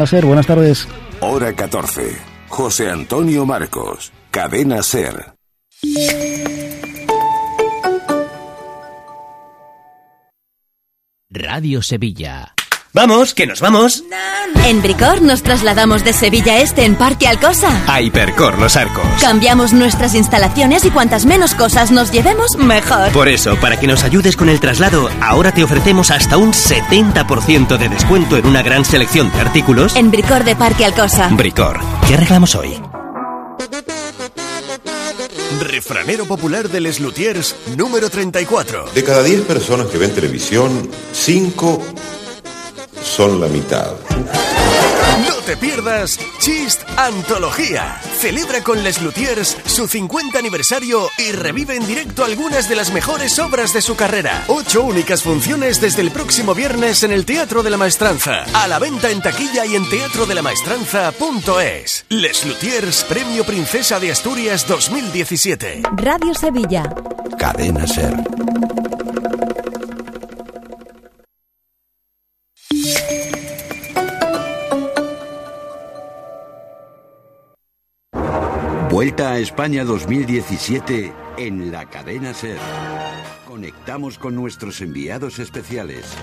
Ser, buenas tardes. Hora 14. José Antonio Marcos. Cadena Ser. Radio Sevilla. Vamos, que nos vamos. En Bricor nos trasladamos de Sevilla Este en Parque Alcosa. A Hipercor Los Arcos. Cambiamos nuestras instalaciones y cuantas menos cosas nos llevemos, mejor. Por eso, para que nos ayudes con el traslado, ahora te ofrecemos hasta un 70% de descuento en una gran selección de artículos. En Bricor de Parque Alcosa. Bricor, ¿qué arreglamos hoy? Refranero popular de Les Luthiers número 34. De cada 10 personas que ven televisión, 5 son la mitad. No te pierdas Chist Antología. Celebra con Les Luthiers su 50 aniversario y revive en directo algunas de las mejores obras de su carrera. Ocho únicas funciones desde el próximo viernes en el Teatro de la Maestranza. A la venta en taquilla y en teatrodelamaestranza.es. Les Luthiers Premio Princesa de Asturias 2017. Radio Sevilla. Cadena Ser. Vuelta a España 2017 en la cadena Ser. Conectamos con nuestros enviados especiales.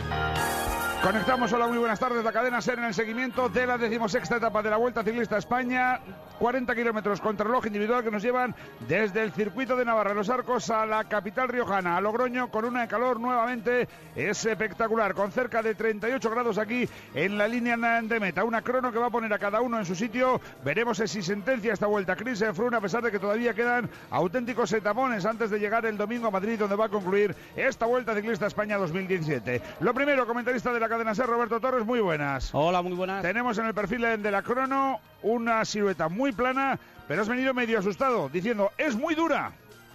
Conectamos, hola, muy buenas tardes. La cadena SER en el seguimiento de la decimosexta etapa de la Vuelta Ciclista España. 40 kilómetros contra reloj individual que nos llevan desde el circuito de Navarra, Los Arcos, a la capital riojana, a Logroño, con una de calor nuevamente es espectacular, con cerca de 38 grados aquí en la línea de meta. Una crono que va a poner a cada uno en su sitio. Veremos si sentencia esta vuelta. Chris Froome, a pesar de que todavía quedan auténticos etapones antes de llegar el domingo a Madrid, donde va a concluir esta Vuelta Ciclista España 2017. Lo primero, comentarista de la cadena SER, Roberto Torres, muy buenas. Hola, muy buenas. Tenemos en el perfil de la crono una silueta muy plana, pero has venido medio asustado, diciendo, es muy dura.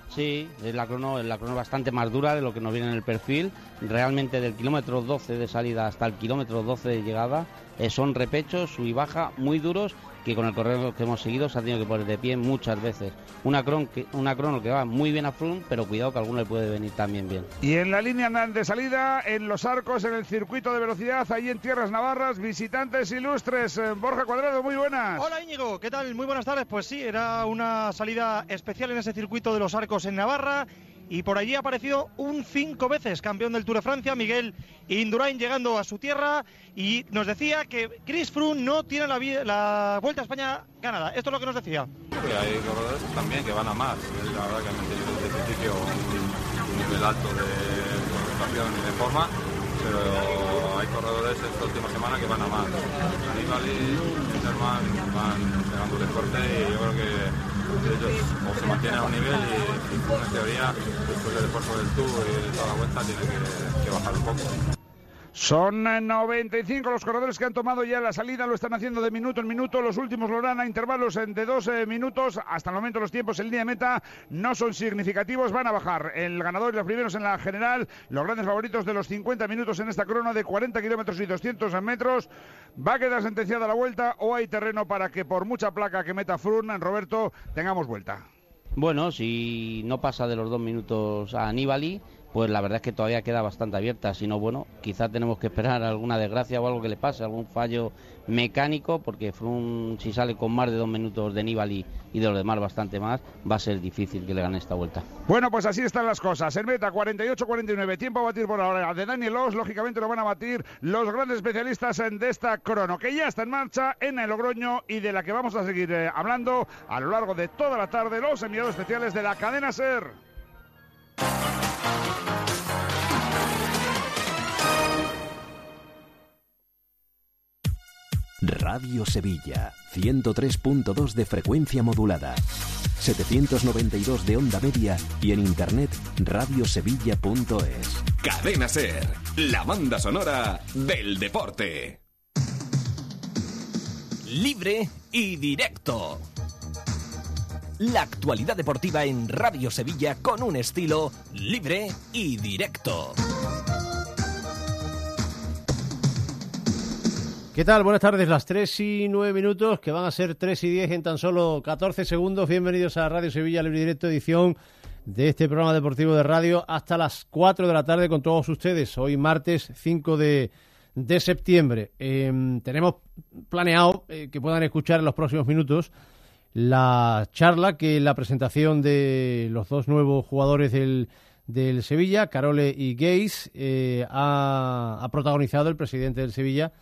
Sí, es la crono, es la crono bastante más dura de lo que nos viene en el perfil. Realmente del kilómetro 12 de salida hasta el kilómetro 12 de llegada eh, son repechos, sub y baja, muy duros que con el correo que hemos seguido se ha tenido que poner de pie muchas veces. Una, cron que, una crono que va muy bien a Froome, pero cuidado que a alguno le puede venir también bien. Y en la línea de salida, en los arcos, en el circuito de velocidad, ahí en Tierras Navarras, visitantes ilustres. Eh, Borja Cuadrado, muy buenas. Hola Íñigo, ¿qué tal? Muy buenas tardes. Pues sí, era una salida especial en ese circuito de los arcos en Navarra y por allí apareció un cinco veces campeón del Tour de Francia, Miguel Indurain, llegando a su tierra y nos decía que Chris Froome no tiene la, Vuelta a España ganada. Esto es lo que nos decía. Sí, hay corredores también que van a más. La verdad que han mantenido desde el principio un, nivel alto de concentración y de forma, pero hay corredores esta última semana que van a más. Aníbal y Interman van pegándole fuerte y yo creo que ellos o se mantienen a un nivel y, en teoría después del esfuerzo del tour y toda la vuelta tiene que bajar un poco. Son 95 los corredores que han tomado ya la salida, lo están haciendo de minuto en minuto. Los últimos lo harán a intervalos de 12 minutos. Hasta el momento los tiempos en línea de meta no son significativos, van a bajar. El ganador y los primeros en la general, los grandes favoritos de los 50 minutos en esta crono de 40 kilómetros y 200 metros. ¿Va a quedar sentenciada la vuelta o hay terreno para que por mucha placa que meta Frun, Roberto, tengamos vuelta? Bueno, si no pasa de los dos minutos a Aníbali, pues la verdad es que todavía queda bastante abierta. Si no, bueno, quizás tenemos que esperar alguna desgracia o algo que le pase, algún fallo mecánico, porque si sale con más de dos minutos de Nibali y de los demás bastante más, va a ser difícil que le gane esta vuelta. Bueno, pues así están las cosas. En meta 48-49, tiempo a batir por ahora de Daniel Oss, lógicamente lo van a batir los grandes especialistas de esta crono, que ya está en marcha en el Logroño y de la que vamos a seguir eh, hablando a lo largo de toda la tarde, los enviados especiales de la cadena SER. Radio Sevilla, 103.2 de frecuencia modulada, 792 de onda media y en internet radiosevilla.es. Cadena Ser, la banda sonora del deporte. libre y directo. La actualidad deportiva en Radio Sevilla con un estilo libre y directo. ¿Qué tal? Buenas tardes, las 3 y 9 minutos, que van a ser 3 y 10 en tan solo 14 segundos. Bienvenidos a Radio Sevilla Libre y Directo, edición de este programa deportivo de radio hasta las 4 de la tarde con todos ustedes. Hoy martes 5 de, de septiembre. Em, tenemos planeado eh, que puedan escuchar en los próximos minutos la charla que la presentación de los dos nuevos jugadores del, del Sevilla, Carole y Geis, eh, ha, ha protagonizado el presidente del Sevilla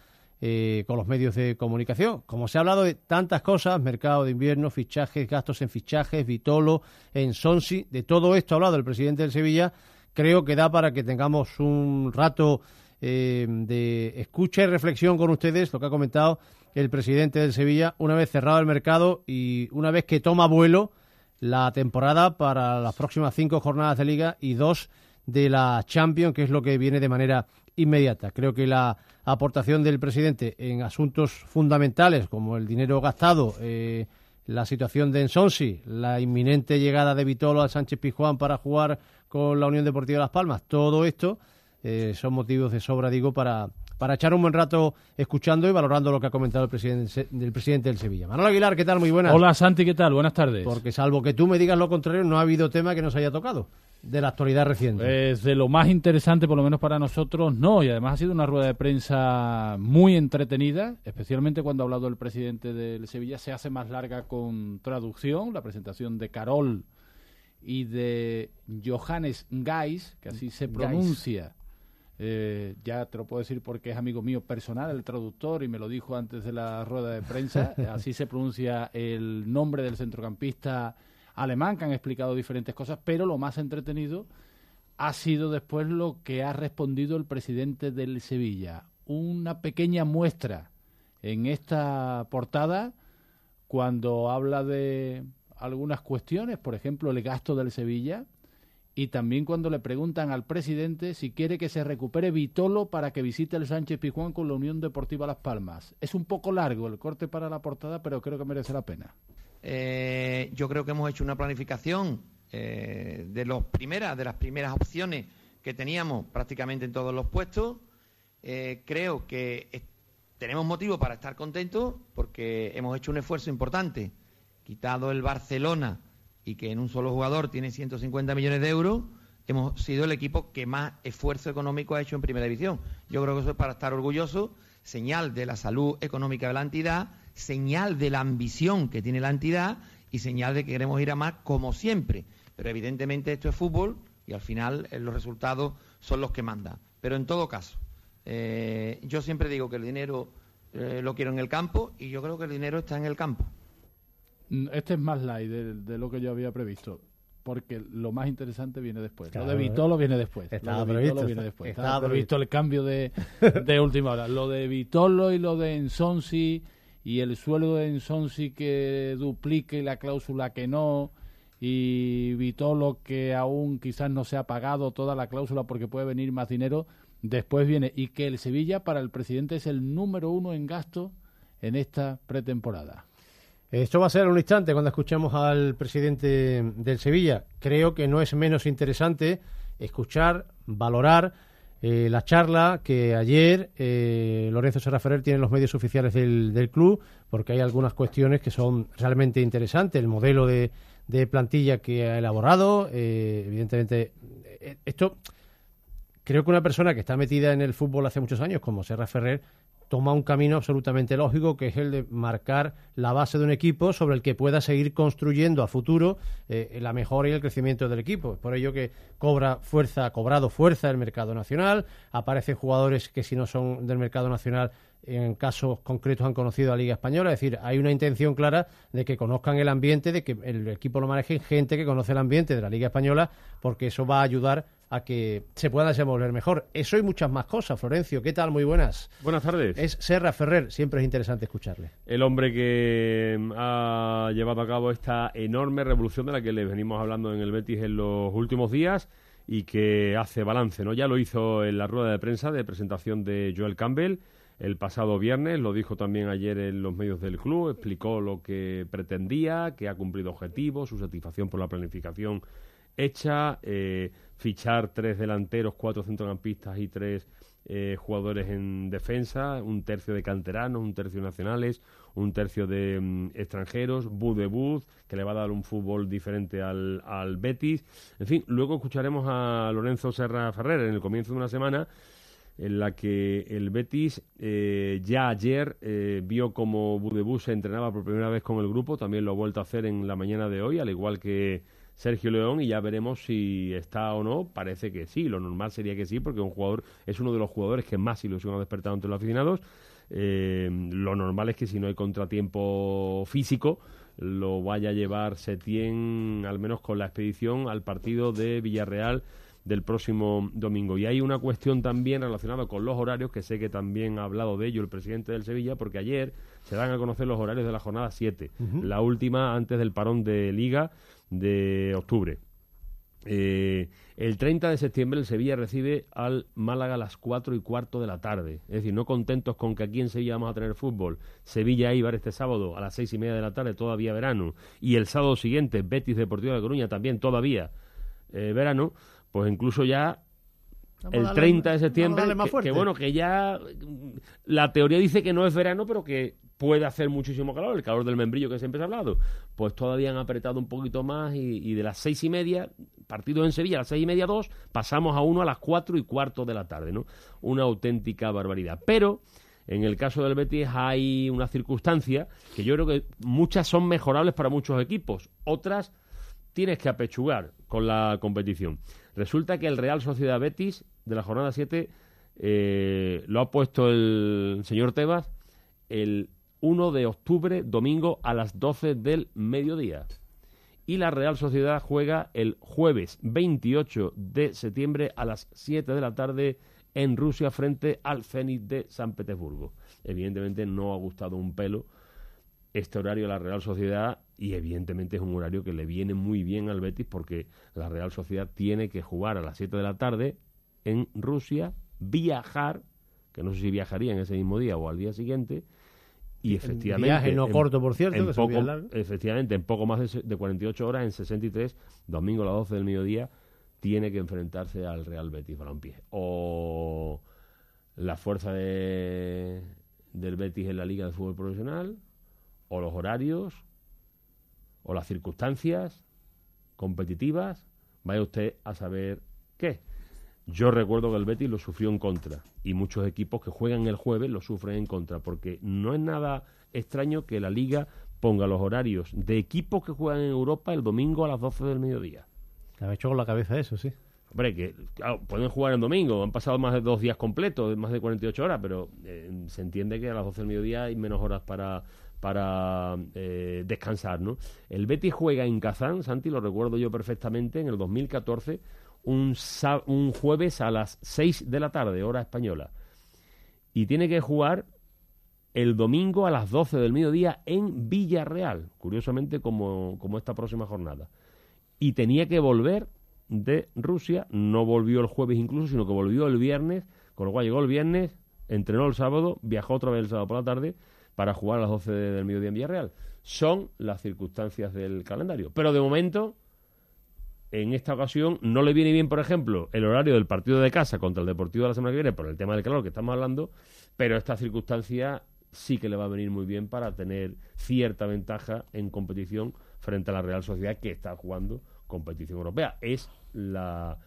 eh, con los medios de comunicación. Como se ha hablado de tantas cosas, mercado de invierno, fichajes, gastos en fichajes, Vitolo, en Sonsi, de todo esto ha hablado el presidente del Sevilla, creo que da para que tengamos un rato eh, de escucha y reflexión con ustedes, lo que ha comentado el presidente del Sevilla, una vez cerrado el mercado y una vez que toma vuelo la temporada para las próximas cinco jornadas de liga y dos de la Champions, que es lo que viene de manera inmediata. Creo que la aportación del presidente en asuntos fundamentales como el dinero gastado, eh, la situación de Ensonsi, la inminente llegada de Vitolo a Sánchez Pizjuán para jugar con la Unión Deportiva Las Palmas, todo esto eh, son motivos de sobra, digo, para, para echar un buen rato escuchando y valorando lo que ha comentado el presidente del presidente del Sevilla. Manuel Aguilar, ¿qué tal? Muy buenas. Hola Santi, ¿qué tal? Buenas tardes. Porque salvo que tú me digas lo contrario, no ha habido tema que nos haya tocado de la actualidad reciente. Pues de lo más interesante, por lo menos para nosotros, no. Y además ha sido una rueda de prensa muy entretenida, especialmente cuando ha hablado el presidente del Sevilla. Se hace más larga con traducción, la presentación de Carol y de Johannes Geis, que así se pronuncia. Eh, ya te lo puedo decir porque es amigo mío personal, el traductor, y me lo dijo antes de la rueda de prensa. así se pronuncia el nombre del centrocampista alemán, que han explicado diferentes cosas, pero lo más entretenido ha sido después lo que ha respondido el presidente del Sevilla. Una pequeña muestra en esta portada cuando habla de algunas cuestiones, por ejemplo, el gasto del Sevilla, y también cuando le preguntan al presidente si quiere que se recupere Vitolo para que visite el Sánchez Pizjuán con la Unión Deportiva Las Palmas. Es un poco largo el corte para la portada, pero creo que merece la pena. Eh, yo creo que hemos hecho una planificación eh, de los primeras, de las primeras opciones que teníamos prácticamente en todos los puestos. Eh, creo que tenemos motivo para estar contentos porque hemos hecho un esfuerzo importante, quitado el Barcelona y que en un solo jugador tiene 150 millones de euros. Hemos sido el equipo que más esfuerzo económico ha hecho en primera división. Yo creo que eso es para estar orgulloso, señal de la salud económica de la entidad señal de la ambición que tiene la entidad y señal de que queremos ir a más como siempre. Pero evidentemente esto es fútbol y al final eh, los resultados son los que mandan. Pero en todo caso, eh, yo siempre digo que el dinero eh, lo quiero en el campo y yo creo que el dinero está en el campo. Este es más light de, lo que yo había previsto porque lo más interesante viene después. lo de Vitolo viene después. Estaba previsto, viene después. Estaba, previsto el cambio de, de última hora. Lo de Vitolo y lo de Ensonsi y el sueldo de Ensonsi que duplique la cláusula que no y Vitolo que aún quizás no se ha pagado toda la cláusula porque puede venir más dinero, después viene y que el Sevilla para el presidente es el número uno en gasto en esta pretemporada. Esto va a ser un instante cuando escuchemos al presidente del Sevilla. Creo que no es menos interesante escuchar, valorar eh, la charla que ayer eh, Lorenzo Serra Ferrer tiene en los medios oficiales del, club, porque hay algunas cuestiones que son realmente interesantes. El modelo de, plantilla que ha elaborado, eh, evidentemente, esto creo que una persona que está metida en el fútbol hace muchos años, como Serra Ferrer, toma un camino absolutamente lógico, que es el de marcar la base de un equipo sobre el que pueda seguir construyendo a futuro eh, la mejora y el crecimiento del equipo. Por ello que cobra fuerza, ha cobrado fuerza el mercado nacional, aparecen jugadores que si no son del mercado nacional en casos concretos han conocido a Liga Española, es decir, hay una intención clara de que conozcan el ambiente, de que el equipo lo maneje gente que conoce el ambiente de la Liga Española, porque eso va a ayudar a que se pueda desenvolver mejor. Eso y muchas más cosas. Florencio, ¿qué tal? Muy buenas. Buenas tardes. Es Serra Ferrer, siempre es interesante escucharle. El hombre que mm, ha llevado a cabo esta enorme revolución de la que le venimos hablando en el Betis en los últimos días y que hace balance, ¿no? Ya lo hizo en la rueda de prensa de presentación de Joel Campbell el pasado viernes, lo dijo también ayer en los medios del club, explicó lo que pretendía, que ha cumplido objetivos, su satisfacción por la planificación hecha, eh, fichar tres delanteros, cuatro centrocampistas y tres eh, jugadores en defensa, un tercio de canteranos, un tercio nacionales, un tercio de mm, extranjeros, Bud de Bud, que le va a dar un fútbol diferente al, al Betis. En fin, luego escucharemos a Lorenzo Serra Ferrer en el comienzo de una semana en la que el Betis eh, ya ayer eh, vio como Budebus se entrenaba por primera vez con el grupo, también lo ha vuelto a hacer en la mañana de hoy, al igual que Sergio León y ya veremos si está o no. Parece que sí, lo normal sería que sí, porque un jugador es uno de los jugadores que más ilusión ha despertado entre los aficionados. Eh, lo normal es que si no hay contratiempo físico, lo vaya a llevar Setién, al menos con la expedición, al partido de Villarreal del próximo domingo. Y hay una cuestión también relacionada con los horarios, que sé que también ha hablado de ello el presidente del Sevilla, porque ayer se dan a conocer los horarios de la jornada 7, la última antes del parón de liga de octubre. Eh, el 30 de septiembre el Sevilla recibe al Málaga a las 4 y cuarto de la tarde. Es decir, no contentos con que aquí en Sevilla vamos a tener fútbol. Sevilla Ibar este sábado a las seis y media de la tarde, todavía verano. Y el sábado siguiente, Betis Deportivo de Coruña, también todavía eh, verano. Pues incluso ya el 30 de septiembre, que, bueno, que ya la teoría dice que no es verano, pero que puede hacer muchísimo calor, el calor del membrillo que siempre se ha hablado, pues todavía han apretado un poquito más y, de las seis y media, partido en Sevilla a las seis y media, dos, pasamos a uno a las cuatro y cuarto de la tarde, ¿no? Una auténtica barbaridad. Pero en el caso del Betis hay una circunstancia que yo creo que muchas son mejorables para muchos equipos, otras tienes que apechugar con la competición. Resulta que el Real Sociedad Betis de la jornada 7 eh, lo ha puesto el señor Tebas el 1 de octubre, domingo, a las 12 del mediodía. Y la Real Sociedad juega el jueves 28 de septiembre a las 7 de la tarde en Rusia frente al Zenit de San Petersburgo. Evidentemente no ha gustado un pelo este horario a la Real Sociedad y evidentemente es un horario que le viene muy bien al Betis porque la Real Sociedad tiene que jugar a las 7 de la tarde en Rusia, viajar, que no sé si viajaría en ese mismo día o al día siguiente, y efectivamente. Viaje no corto, por cierto, en poco, Efectivamente, en poco más de, 48 horas, en 63, domingo a las 12 del mediodía, tiene que enfrentarse al Real Betis Balompié. O la fuerza de, del Betis en la Liga de Fútbol Profesional, o los horarios, o las circunstancias competitivas, vaya usted a saber qué. Yo recuerdo que el Betis lo sufrió en contra y muchos equipos que juegan el jueves lo sufren en contra porque no es nada extraño que la liga ponga los horarios de equipos que juegan en Europa el domingo a las 12 del mediodía. Me ha hecho con la cabeza eso, sí. Hombre, que pueden jugar el domingo, han pasado más de dos días completos, más de 48 horas, pero eh, se entiende que a las 12 del mediodía hay menos horas para, para eh, descansar, ¿no? El Betis juega en Kazán, Santi, lo recuerdo yo perfectamente, en el 2014 un, un jueves a las 6 de la tarde, hora española. Y tiene que jugar el domingo a las 12 del mediodía en Villarreal, curiosamente como, como esta próxima jornada. Y tenía que volver de Rusia, no volvió el jueves incluso, sino que volvió el viernes, con lo cual llegó el viernes, entrenó el sábado, viajó otra vez el sábado por la tarde para jugar a las 12 del mediodía en Villarreal. Son las circunstancias del calendario. Pero de momento en esta ocasión no le viene bien, por ejemplo, el horario del partido de casa contra el Deportivo de la semana que viene por el tema del calor que estamos hablando, pero esta circunstancia sí que le va a venir muy bien para tener cierta ventaja en competición frente a la Real Sociedad que está jugando competición europea. Es la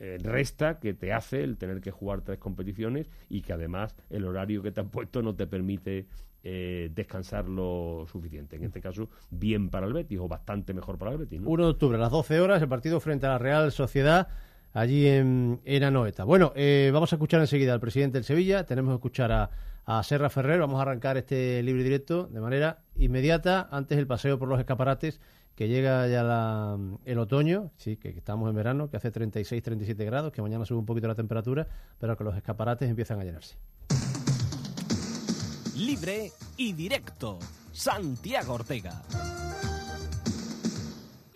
eh, resta que te hace el tener que jugar tres competiciones y que además el horario que te han puesto no te permite eh, descansar lo suficiente. En este caso, bien para el Betis o bastante mejor para el Betis. 1 de octubre, a las 12 horas, el partido frente a la Real Sociedad allí en, en Anoeta. Bueno, eh, vamos a escuchar enseguida al presidente del Sevilla, tenemos que escuchar a, a Serra Ferrer, vamos a arrancar este libre directo de manera inmediata, antes el paseo por los escaparates, que llega ya el otoño, sí, que, que estamos en verano, que hace 36, 37 grados, que mañana sube un poquito la temperatura, pero que los escaparates empiezan a llenarse libre y directo. Santiago Ortega.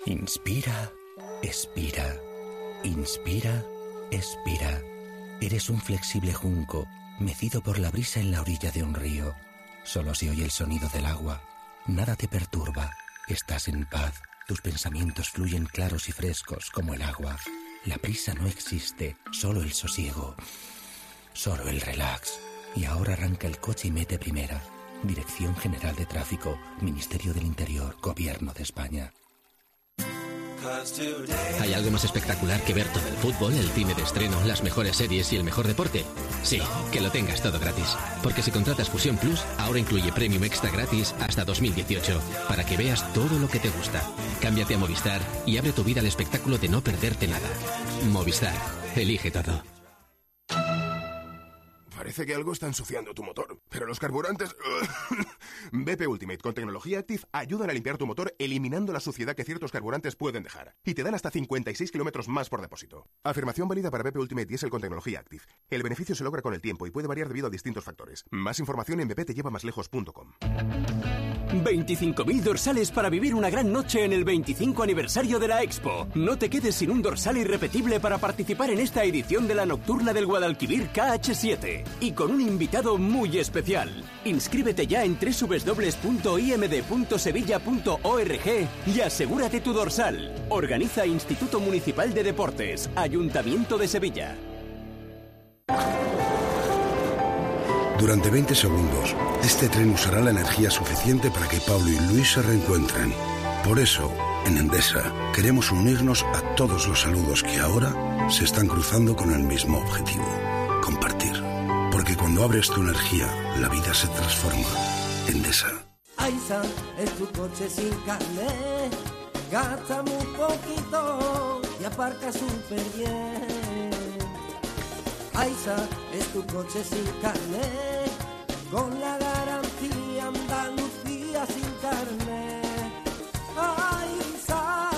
Inspira, expira. Inspira, expira. Eres un flexible junco mecido por la brisa en la orilla de un río. Solo se oye el sonido del agua. Nada te perturba. Estás en paz. Tus pensamientos fluyen claros y frescos como el agua. La prisa no existe, solo el sosiego. Solo el relax. Y ahora arranca el coche y mete primera. Dirección General de Tráfico, Ministerio del Interior, Gobierno de España. ¿Hay algo más espectacular que ver todo el fútbol, el cine de estreno, las mejores series y el mejor deporte? Sí, que lo tengas todo gratis. Porque si contratas Fusión Plus, ahora incluye Premium Extra gratis hasta 2018, para que veas todo lo que te gusta. Cámbiate a Movistar y abre tu vida al espectáculo de no perderte nada. Movistar, elige todo. Parece que algo está ensuciando tu motor. Pero los carburantes... BP Ultimate con tecnología Active ayudan a limpiar tu motor eliminando la suciedad que ciertos carburantes pueden dejar. Y te dan hasta 56 kilómetros más por depósito. Afirmación válida para BP Ultimate Diesel con tecnología Active. El beneficio se logra con el tiempo y puede variar debido a distintos factores. Más información en bptellevamaslejos.com. 25.000 dorsales para vivir una gran noche en el 25 aniversario de la Expo. No te quedes sin un dorsal irrepetible para participar en esta edición de la nocturna del Guadalquivir KH7 y con un invitado muy especial. Inscríbete ya en www.imd.sevilla.org y asegúrate tu dorsal. Organiza Instituto Municipal de Deportes, Ayuntamiento de Sevilla. Durante 20 segundos, este tren usará la energía suficiente para que Pablo y Luis se reencuentren. Por eso, en Endesa, queremos unirnos a todos los saludos que ahora se están cruzando con el mismo objetivo, compartir. Porque cuando abres tu energía, la vida se transforma. Endesa. Aiza es tu coche sin carnet, gasta muy poquito y aparca súper bien. Aiza es tu coche sin carnet, con la garantía Andalucía sin carnet. Aiza.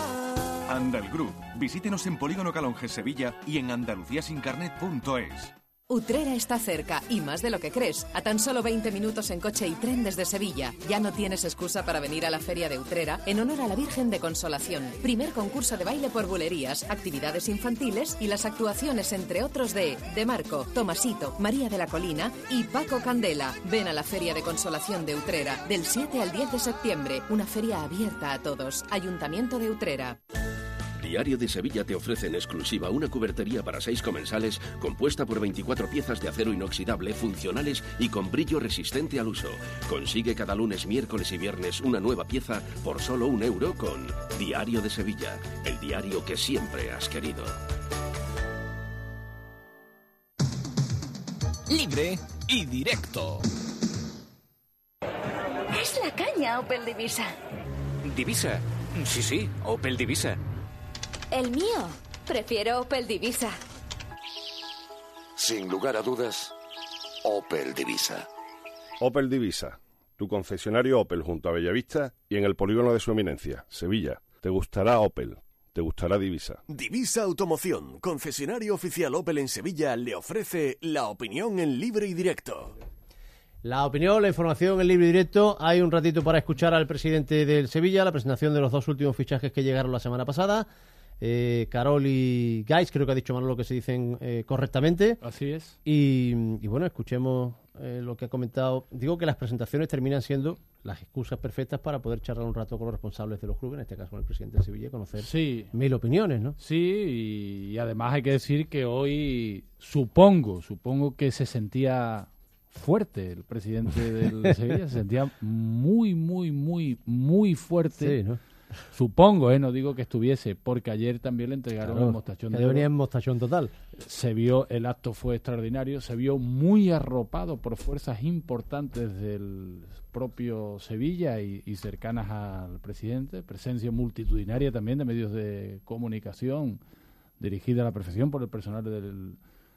Andal Group. Visítenos en Polígono Calonge Sevilla y en andaluciasincarnet.es. Utrera está cerca y más de lo que crees. A tan solo 20 minutos en coche y tren desde Sevilla. Ya no tienes excusa para venir a la Feria de Utrera en honor a la Virgen de Consolación. Primer concurso de baile por bulerías, actividades infantiles y las actuaciones, entre otros, de De Marco, Tomasito, María de la Colina y Paco Candela. Ven a la Feria de Consolación de Utrera del 7 al 10 de septiembre. Una feria abierta a todos. Ayuntamiento de Utrera. Diario de Sevilla te ofrece en exclusiva una cubertería para seis comensales compuesta por 24 piezas de acero inoxidable, funcionales y con brillo resistente al uso. Consigue cada lunes, miércoles y viernes una nueva pieza por solo un euro con Diario de Sevilla, el diario que siempre has querido. Libre y directo. Es la caña Opel Divisa. Divisa. Sí, sí, Opel Divisa. El mío. Prefiero Opel Divisa. Sin lugar a dudas, Opel Divisa. Opel Divisa, tu concesionario Opel junto a Bellavista y en el polígono de su eminencia, Sevilla. Te gustará Opel, te gustará Divisa. Divisa Automoción, concesionario oficial Opel en Sevilla, le ofrece la opinión en libre y directo. La opinión, la información en libre y directo. Hay un ratito para escuchar al presidente del Sevilla, la presentación de los dos últimos fichajes que llegaron la semana pasada. Eh, Carol y Gais, creo que ha dicho Manolo que se dicen eh, correctamente. Así es. Y, y bueno, escuchemos eh, lo que ha comentado. Digo que las presentaciones terminan siendo las excusas perfectas para poder charlar un rato con los responsables de los clubes, en este caso con el presidente de Sevilla, y conocer Sí. mil opiniones, ¿no? Sí, y, y además hay que decir que hoy supongo, supongo que se sentía fuerte el presidente del Sevilla, se sentía muy, muy, muy, muy fuerte. Sí, ¿no? Supongo, ¿eh? no digo que estuviese, porque ayer también le entregaron Claro, el mostachón que de oro. venía en mostachón total. Se vio, el acto fue extraordinario, se vio muy arropado por fuerzas importantes del propio Sevilla y, y cercanas al presidente, presencia multitudinaria también de medios de comunicación dirigida a la perfección por el personal del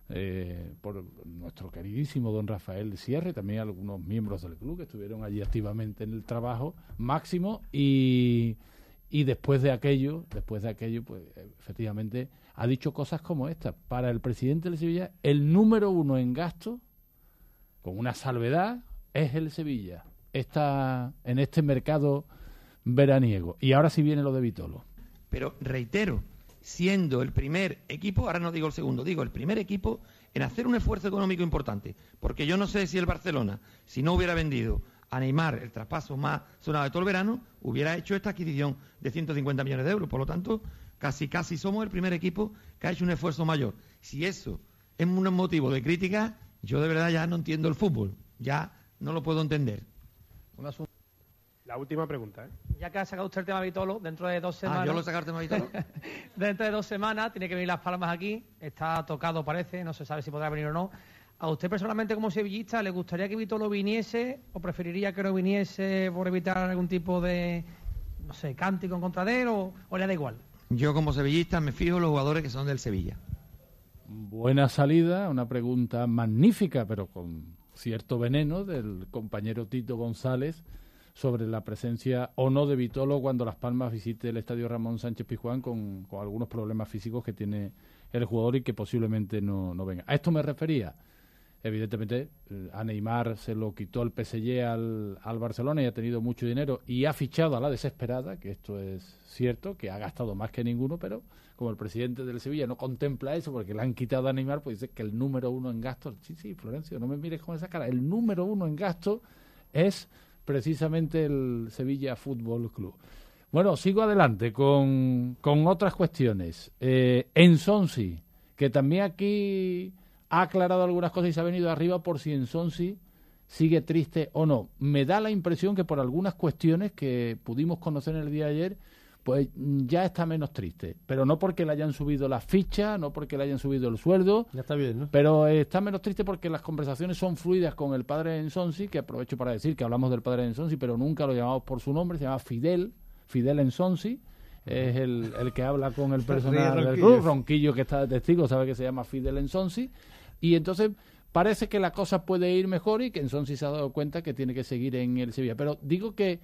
eh, por nuestro queridísimo don Rafael Sierra y también algunos miembros del club que estuvieron allí activamente en el trabajo máximo y, y después de aquello, después de aquello, pues efectivamente ha dicho cosas como esta. Para el presidente del Sevilla, el número uno en gasto, con una salvedad, es el Sevilla. Está en este mercado veraniego. Y ahora sí viene lo de Vitolo. Pero reitero, siendo el primer equipo, ahora no digo el segundo, digo el primer equipo en hacer un esfuerzo económico importante, porque yo no sé si el Barcelona, si no hubiera vendido a Neymar el traspaso más sonado de todo el verano, hubiera hecho esta adquisición de 150 millones de euros. Por lo tanto, casi casi somos el primer equipo que ha hecho un esfuerzo mayor. Si eso es un motivo de crítica, yo de verdad ya no entiendo el fútbol, ya no lo puedo entender. La última pregunta, ¿eh? Ya que ha sacado usted el tema Vitolo, dentro de dos semanas... Ah, yo lo he sacado el tema Vitolo. dentro de dos semanas tiene que venir Las Palmas aquí, está tocado parece, no se sabe si podrá venir o no. ¿A usted personalmente como sevillista le gustaría que Vitolo viniese o preferiría que no viniese por evitar algún tipo de, no sé, cántico en contra de él o, o le da igual? Yo como sevillista me fijo en los jugadores que son del Sevilla. Buena salida, una pregunta magnífica, pero con cierto veneno del compañero Tito González sobre la presencia o no de Vitolo cuando Las Palmas visite el estadio Ramón Sánchez Pizjuán con, con algunos problemas físicos que tiene el jugador y que posiblemente no, no venga. A esto me refería. Evidentemente, eh, a Neymar se lo quitó el PSG al, al Barcelona y ha tenido mucho dinero y ha fichado a la desesperada, que esto es cierto, que ha gastado más que ninguno, pero como el presidente del Sevilla no contempla eso porque le han quitado a Neymar, pues dice que el número uno en gasto, sí, sí, Florencio, no me mires con esa cara, el número uno en gasto es precisamente el Sevilla Fútbol Club. Bueno, sigo adelante con, con otras cuestiones. Eh, en Sonsi, que también aquí ha aclarado algunas cosas y se ha venido arriba por si en Sonsi sigue triste o no. Me da la impresión que por algunas cuestiones que pudimos conocer en el día de ayer, pues ya está menos triste. Pero no porque le hayan subido la ficha, no porque le hayan subido el sueldo. Ya está bien, ¿no? Pero está menos triste porque las conversaciones son fluidas con el padre Ensonsi, que aprovecho para decir que hablamos del padre Ensonsi, pero nunca lo llamamos por su nombre, se llama Fidel, Fidel Ensonsi. Es el, el que habla con el personal del club, Ronquillo que está de testigo, sabe que se llama Fidel Ensonsi. Y entonces parece que la cosa puede ir mejor y que Ensonsi se ha dado cuenta que tiene que seguir en el Sevilla. Pero digo que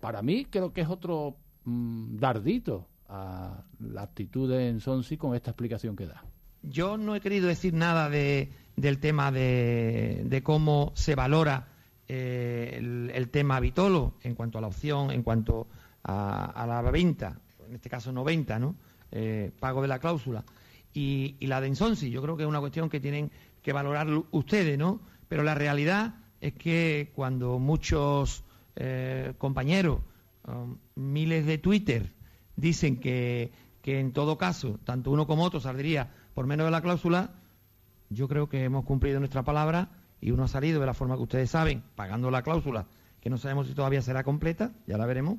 para mí creo que es otro mm, dardito a la actitud de Ensonsi con esta explicación que da. Yo no he querido decir nada de, del tema de, de cómo se valora eh, el, tema Vitolo en cuanto a la opción, en cuanto a, a la venta, en este caso 90, ¿no? Eh, pago de la cláusula. Y, y la de Ensonsi, yo creo que es una cuestión que tienen que valorar ustedes, ¿no? Pero la realidad es que cuando muchos eh, compañeros, um, miles de Twitter, dicen que, que en todo caso, tanto uno como otro saldría por menos de la cláusula, yo creo que hemos cumplido nuestra palabra y uno ha salido de la forma que ustedes saben, pagando la cláusula, que no sabemos si todavía será completa, ya la veremos.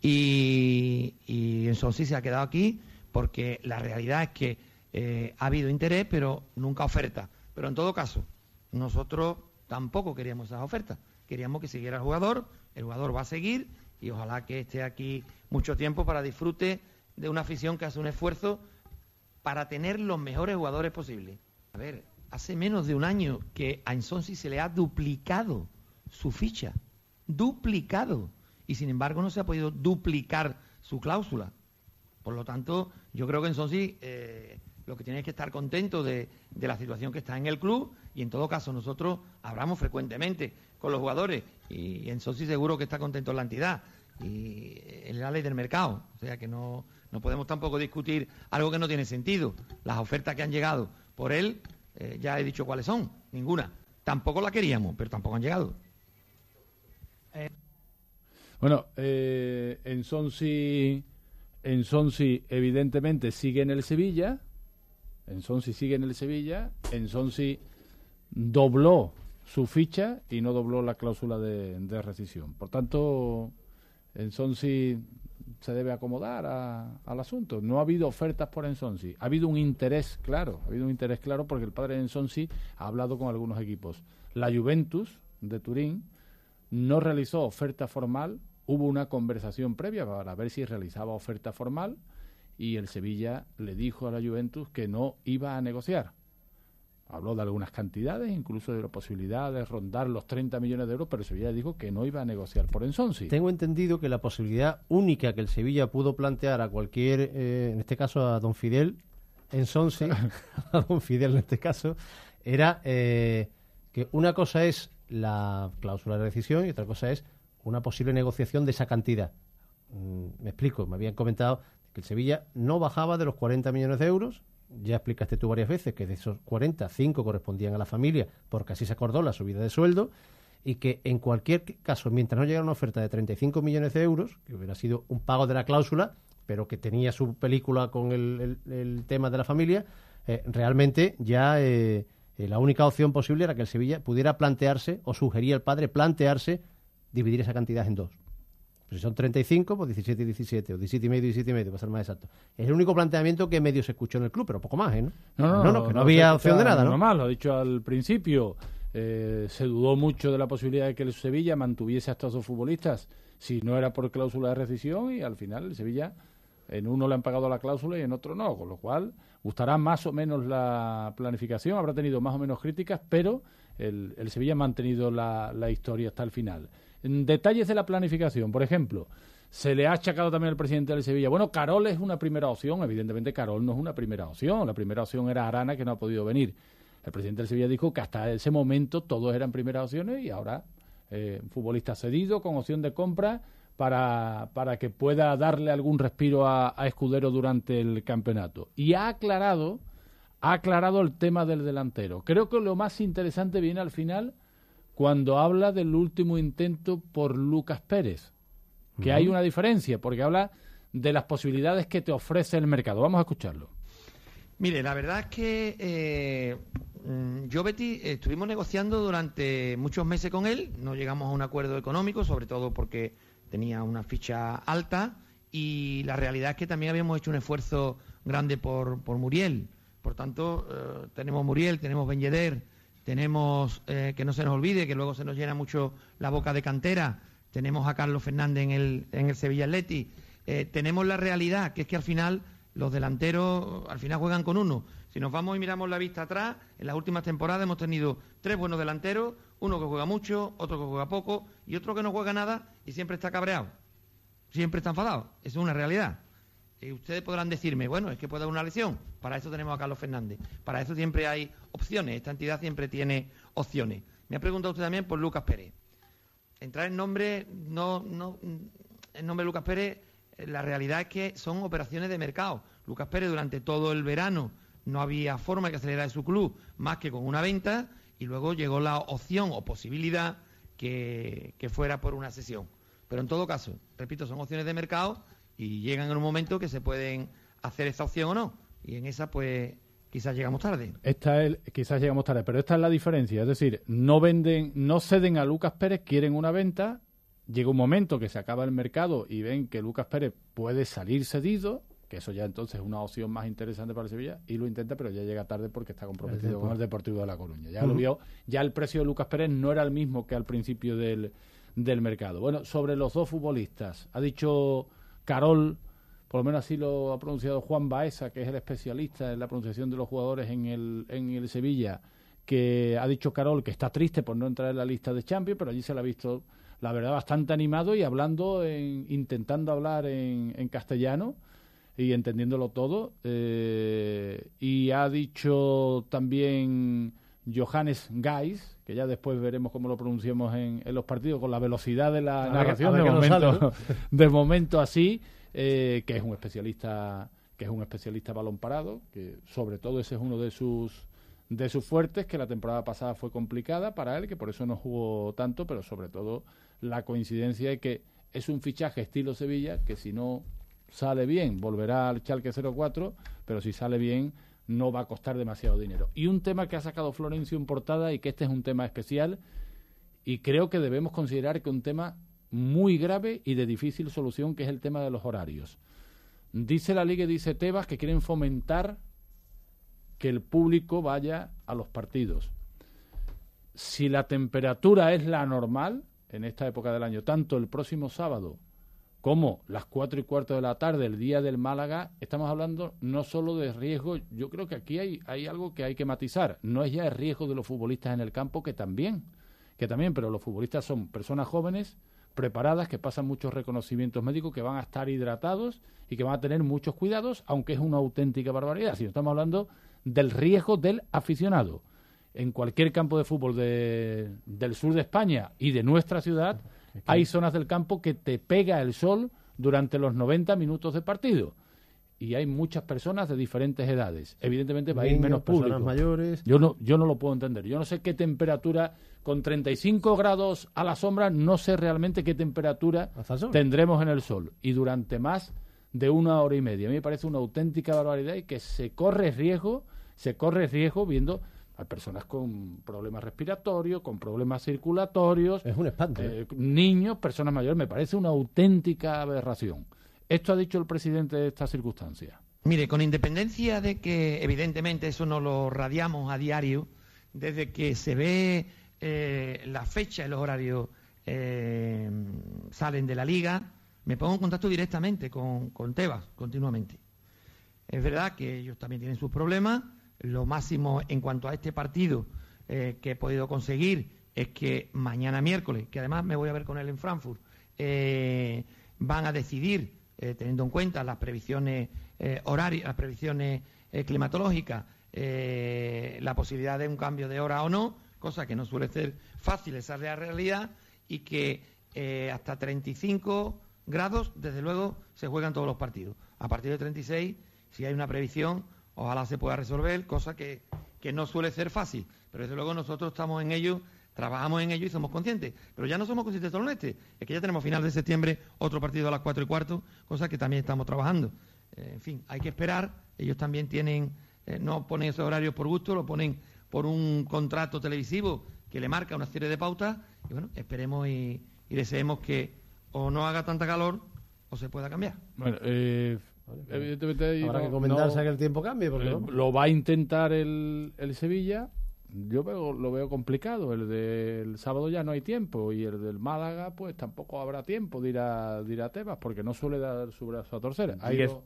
Y, y en sí se ha quedado aquí porque la realidad es que eh, ha habido interés, pero nunca oferta. Pero en todo caso, nosotros tampoco queríamos esas ofertas. Queríamos que siguiera el jugador, el jugador va a seguir y ojalá que esté aquí mucho tiempo para disfrute de una afición que hace un esfuerzo para tener los mejores jugadores posibles. A ver, hace menos de un año que a Ensonsi se le ha duplicado su ficha. Duplicado. Y sin embargo no se ha podido duplicar su cláusula. Por lo tanto, yo creo que Ensonsi eh, lo que tiene es que estar contento de, la situación que está en el club y en todo caso nosotros hablamos frecuentemente con los jugadores y Ensonsi seguro que está contento en la entidad y es la ley del mercado. O sea que no, no podemos tampoco discutir algo que no tiene sentido. Las ofertas que han llegado por él, eh, ya he dicho cuáles son, ninguna. Tampoco la queríamos, pero tampoco han llegado. Bueno, eh, en Sonsi, en evidentemente sigue en el Sevilla, en Sonsi sigue en el Sevilla, en Sonsi dobló su ficha y no dobló la cláusula de, rescisión. Por tanto, en Sonsi se debe acomodar a- al asunto. No ha habido ofertas por Ensonsi. Ha habido un interés claro, ha habido un interés claro porque el padre de Ensonsi ha hablado con algunos equipos. La Juventus de Turín no realizó oferta formal, hubo una conversación previa para ver si realizaba oferta formal y el Sevilla le dijo a la Juventus que no iba a negociar. Habló de algunas cantidades, incluso de la posibilidad de rondar los 30 millones de euros, pero el Sevilla dijo que no iba a negociar por Ensonsi. Tengo entendido que la posibilidad única que el Sevilla pudo plantear a cualquier, eh, en este caso a don Fidel, en Sonsi, a don Fidel en este caso, era eh, que una cosa es la cláusula de rescisión y otra cosa es una posible negociación de esa cantidad. Mm, me explico, me habían comentado que el Sevilla no bajaba de los 40 millones de euros ya explicaste tú varias veces que de esos 40, 5 correspondían a la familia, porque así se acordó la subida de sueldo, y que en cualquier caso, mientras no llegara una oferta de 35 millones de euros, que hubiera sido un pago de la cláusula, pero que tenía su película con el, el- tema de la familia, eh, realmente ya eh, eh, la única opción posible era que el Sevilla pudiera plantearse, o sugería el padre plantearse, dividir esa cantidad en dos. Pues si son 35, pues 17 y 17, o 17 y medio y 17 y medio, para ser más exacto. Es el único planteamiento que medio se escuchó en el club, pero poco más, ¿eh? No, no, que no, había opción de nada, ¿no? normal, lo ha dicho al principio. eh, se dudó mucho de la posibilidad de que el Sevilla mantuviese a estos dos futbolistas si no era por cláusula de rescisión y al final el Sevilla en uno le han pagado la cláusula y en otro no, con lo cual gustará más o menos la planificación, habrá tenido más o menos críticas, pero el, el Sevilla ha mantenido la, la historia hasta el final. Detalles de la planificación, por ejemplo, se le ha achacado también al presidente del Sevilla. Bueno, Carol es una primera opción. Evidentemente, Carol no es una primera opción. La primera opción era Arana, que no ha podido venir. El presidente del Sevilla dijo que hasta ese momento todos eran primeras opciones y ahora eh, futbolista cedido con opción de compra para, para que pueda darle algún respiro a, a Escudero durante el campeonato. Y ha aclarado, ha aclarado el tema del delantero. Creo que lo más interesante viene al final cuando habla del último intento por Lucas Pérez, que hay una diferencia, porque habla de las posibilidades que te ofrece el mercado. Vamos a escucharlo. Mire, la verdad es que eh, mm, yo, Betty, estuvimos negociando durante muchos meses con él, no llegamos a un acuerdo económico, sobre todo porque tenía una ficha alta y la realidad es que también habíamos hecho un esfuerzo grande por, por Muriel. Por tanto, eh, tenemos Muriel, tenemos Ben Yedder, tenemos, eh, que no se nos olvide, que luego se nos llena mucho la boca de cantera, tenemos a Carlos Fernández en el, en el Sevilla Atleti, eh, tenemos la realidad, que es que al final los delanteros al final juegan con uno. Si nos vamos y miramos la vista atrás, en las últimas temporadas hemos tenido tres buenos delanteros, uno que juega mucho, otro que juega poco y otro que no juega nada y siempre está cabreado. Siempre está enfadado. Eso es una realidad. Ustedes podrán decirme, bueno, es que puede dar una lesión. Para eso tenemos a Carlos Fernández. Para eso siempre hay opciones. Esta entidad siempre tiene opciones. Me ha preguntado usted también por Lucas Pérez. Entrar en nombre, no, no, en nombre de Lucas Pérez, eh, la realidad es que son operaciones de mercado. Lucas Pérez durante todo el verano no había forma de que acelerara su club más que con una venta y luego llegó la opción o posibilidad que, que fuera por una sesión. Pero en todo caso, repito, son opciones de mercado y llegan en un momento que se pueden hacer esta opción o no. Y en esa, pues, quizás llegamos tarde. Esta es, quizás llegamos tarde, pero esta es la diferencia. Es decir, no venden, no ceden a Lucas Pérez, quieren una venta. Llega un momento que se acaba el mercado y ven que Lucas Pérez puede salir cedido, que eso ya entonces es una opción más interesante para el Sevilla, y lo intenta, pero ya llega tarde porque está comprometido con el Deportivo de La Coruña. Ya lo vio, ya el precio de Lucas Pérez no era el mismo que al principio del, del mercado. Bueno, sobre los dos futbolistas, ha dicho Carol, por lo menos así lo ha pronunciado Juan Baeza, que es el especialista en la pronunciación de los jugadores en el, en el Sevilla, que ha dicho Carol que está triste por no entrar en la lista de Champions, pero allí se la ha visto, la verdad, bastante animado y hablando, en, intentando hablar en, en castellano y entendiéndolo todo. eh, y ha dicho también Johannes Geis, que ya después veremos cómo lo pronunciamos en, en los partidos con la velocidad de la A narración a ver de qué nos momento, sale, de momento así, eh, que es un especialista que es un especialista balón parado, que sobre todo ese es uno de sus de sus fuertes, que la temporada pasada fue complicada para él, que por eso no jugó tanto, pero sobre todo la coincidencia de que es un fichaje estilo Sevilla, que si no sale bien, volverá al Chalque 04, pero si sale bien, no va a costar demasiado dinero. Y un tema que ha sacado Florencio en portada y que este es un tema especial y creo que debemos considerar que un tema muy grave y de difícil solución, que es el tema de los horarios. Dice la Liga y dice Tebas que quieren fomentar que el público vaya a los partidos. Si la temperatura es la normal en esta época del año, tanto el próximo sábado como las cuatro y cuarto de la tarde, el día del Málaga, estamos hablando no solo de riesgo, yo creo que aquí hay, algo que hay que matizar, no es ya el riesgo de los futbolistas en el campo, que también, que también, pero los futbolistas son personas jóvenes, preparadas, que pasan muchos reconocimientos médicos, que van a estar hidratados y que van a tener muchos cuidados, aunque es una auténtica barbaridad, si estamos hablando del riesgo del aficionado. En cualquier campo de fútbol de- del sur de España y de nuestra ciudad, hay zonas del campo que te pega el sol durante los 90 minutos de partido. y hay muchas personas de diferentes edades. Evidentemente va a ir menos personas público. mayores. Yo no, yo no lo puedo entender. Yo no sé qué temperatura, con 35 grados a la sombra, no sé realmente qué temperatura tendremos en el sol. Y durante más de una hora y media. A mí me parece una auténtica barbaridad y que se corre riesgo, se corre riesgo viendo a personas con problemas respiratorios, con problemas circulatorios. Es un espanto. eh, niños, personas mayores. Me parece una auténtica aberración. Esto ha dicho el presidente de estas circunstancias. Mire, con independencia de que evidentemente eso no lo radiamos a diario, desde que se ve eh, la fecha y los horarios eh, salen de la liga, me pongo en contacto directamente con, con Tebas continuamente. Es verdad que ellos también tienen sus problemas. Lo máximo en cuanto a este partido eh, que he podido conseguir es que mañana miércoles, que además me voy a ver con él en Frankfurt, eh, van a decidir, eh, teniendo en cuenta las previsiones eh, horarias, las previsiones climatológicas, la posibilidad de un cambio de hora o no, cosa que no suele ser fácil esa es la realidad, y que hasta 35 grados, desde luego, se juegan todos los partidos. A partir de 36, si hay una previsión, ojalá se pueda resolver, cosa que, que no suele ser fácil. Pero desde luego nosotros estamos en ello, trabajamos en ello y somos conscientes. Pero ya no somos conscientes solo en este, es que ya tenemos final de septiembre otro partido a las 4 y cuarto, cosa que también estamos trabajando. Eh, en fin, hay que esperar, ellos también tienen, eh, no ponen esos horarios por gusto, lo ponen por un contrato televisivo que le marca una serie de pautas y bueno, esperemos y, y deseemos que o no haga tanta calor o se pueda cambiar. Bueno, eh, evidentemente ahí Habrá no- que comentarse no- a que el tiempo cambie. Porque Eh, lo va a intentar el, el Sevilla. Yo veo, lo veo complicado. El del sábado ya no hay tiempo y el del Málaga, pues tampoco habrá tiempo de ir a, de ir a Tebas porque no suele dar su brazo a torcer. Hay dos-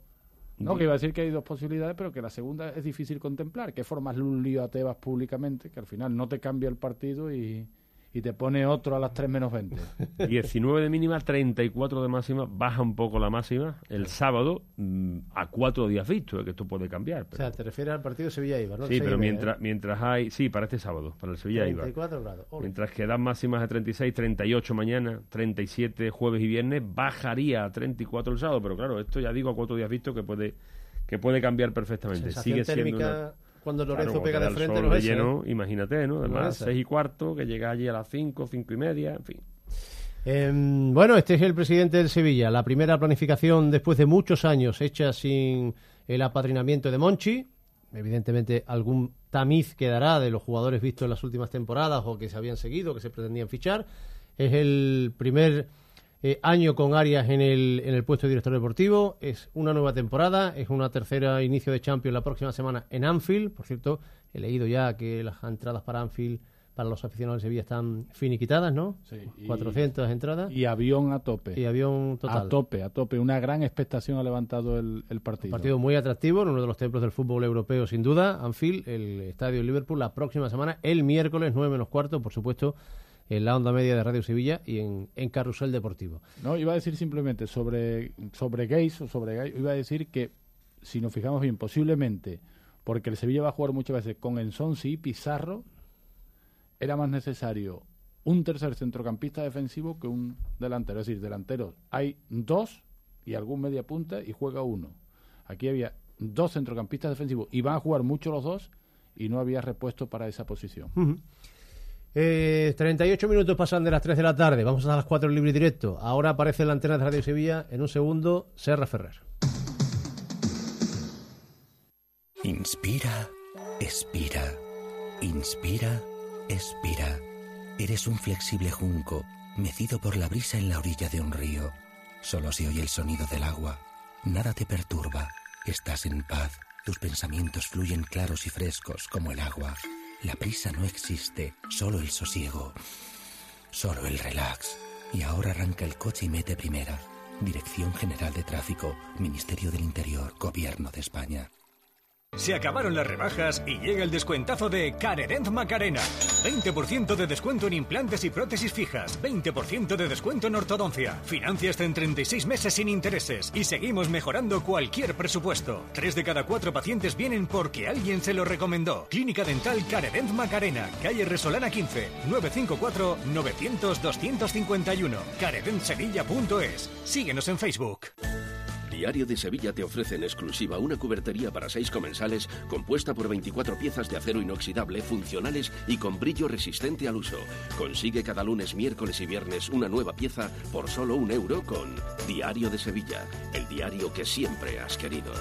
no, que iba a decir que hay dos posibilidades, pero que la segunda es difícil contemplar. Que formas un lío a Tebas públicamente, que al final no te cambia el partido y, y te pone otro a las 3 menos 20. 19 de mínima, 34 de máxima, baja un poco la máxima el sábado mm, a cuatro días vistos, que esto puede cambiar. O sea, te refieres al partido Sevilla-Ibar, ¿no? sí, pero mientras, ¿eh? mientras hay, sí, para este sábado, para el Sevilla Ibar. 34 grados. Ole. Mientras que dan máximas de 36, 38 mañana, 37 jueves y viernes, bajaría a 34 el sábado, pero claro, esto ya digo a cuatro días vistos que puede que puede cambiar perfectamente. Sensación Sigue siendo térmica una- cuando Lorenzo Claro, pega de frente no es imagínate, ¿no? Además. 6 y cuarto, que llega allí a las 5, 5 y media, en fin. Em, bueno, este es el presidente del Sevilla. La primera planificación después de muchos años hecha sin el apadrinamiento de Monchi. Evidentemente algún tamiz quedará de los jugadores vistos en las últimas temporadas o que se habían seguido, que se pretendían fichar. Es el primer eh, año con Arias en el, en el puesto de director deportivo. Es una nueva temporada, es una tercera inicio de Champions la próxima semana en Anfield. Por cierto, he leído ya que las entradas para Anfield para los aficionados de Sevilla están finiquitadas, ¿no? Sí, y- 400 entradas. Y avión a tope. Y avión total. A tope, a tope. Una gran expectación ha levantado el, el partido. Partido muy atractivo en uno de los templos del fútbol europeo, sin duda. Anfield, el estadio de Liverpool, la próxima semana, el miércoles 9 menos cuarto, por supuesto, en la onda media de Radio Sevilla y en, en Carrusel Deportivo. No, iba a decir simplemente sobre, sobre gays o sobre gays, iba a decir que, si nos fijamos bien, posiblemente, porque el Sevilla va a jugar muchas veces con Ensonsi y Pizarro, era más necesario un tercer centrocampista defensivo que un delantero. Es decir, delanteros hay dos y algún media punta y juega uno. Aquí había dos centrocampistas defensivos y van a jugar mucho los dos y no había repuesto para esa posición. Eh, 38 minutos pasan de las 3 de la tarde. Vamos a las 4 en libre directo. Ahora aparece la antena de Radio Sevilla. En un segundo, Serra Ferrer. Inspira, expira. Inspira, expira. Eres un flexible junco, mecido por la brisa en la orilla de un río. Solo se oye el sonido del agua. Nada te perturba. Estás en paz. Tus pensamientos fluyen claros y frescos como el agua. La prisa no existe, solo el sosiego. Solo el relax. Y ahora arranca el coche y mete primera. Dirección General de Tráfico, Ministerio del Interior, Gobierno de España. Se acabaron las rebajas y llega el descuentazo de Carerent Macarena. 20% de descuento en implantes y prótesis fijas. 20% de descuento en ortodoncia. Financia hasta en 36 meses sin intereses. Y seguimos mejorando cualquier presupuesto. Tres de cada cuatro pacientes vienen porque alguien se lo recomendó. Clínica Dental Carerent Macarena. Calle Resolana 15. 954 900 251. Caredentsevilla.es. Síguenos en Facebook. Diario de Sevilla te ofrece en exclusiva una cubertería para seis comensales compuesta por 24 piezas de acero inoxidable, funcionales y con brillo resistente al uso. Consigue cada lunes, miércoles y viernes una nueva pieza por solo un euro con Diario de Sevilla, el diario que siempre has querido.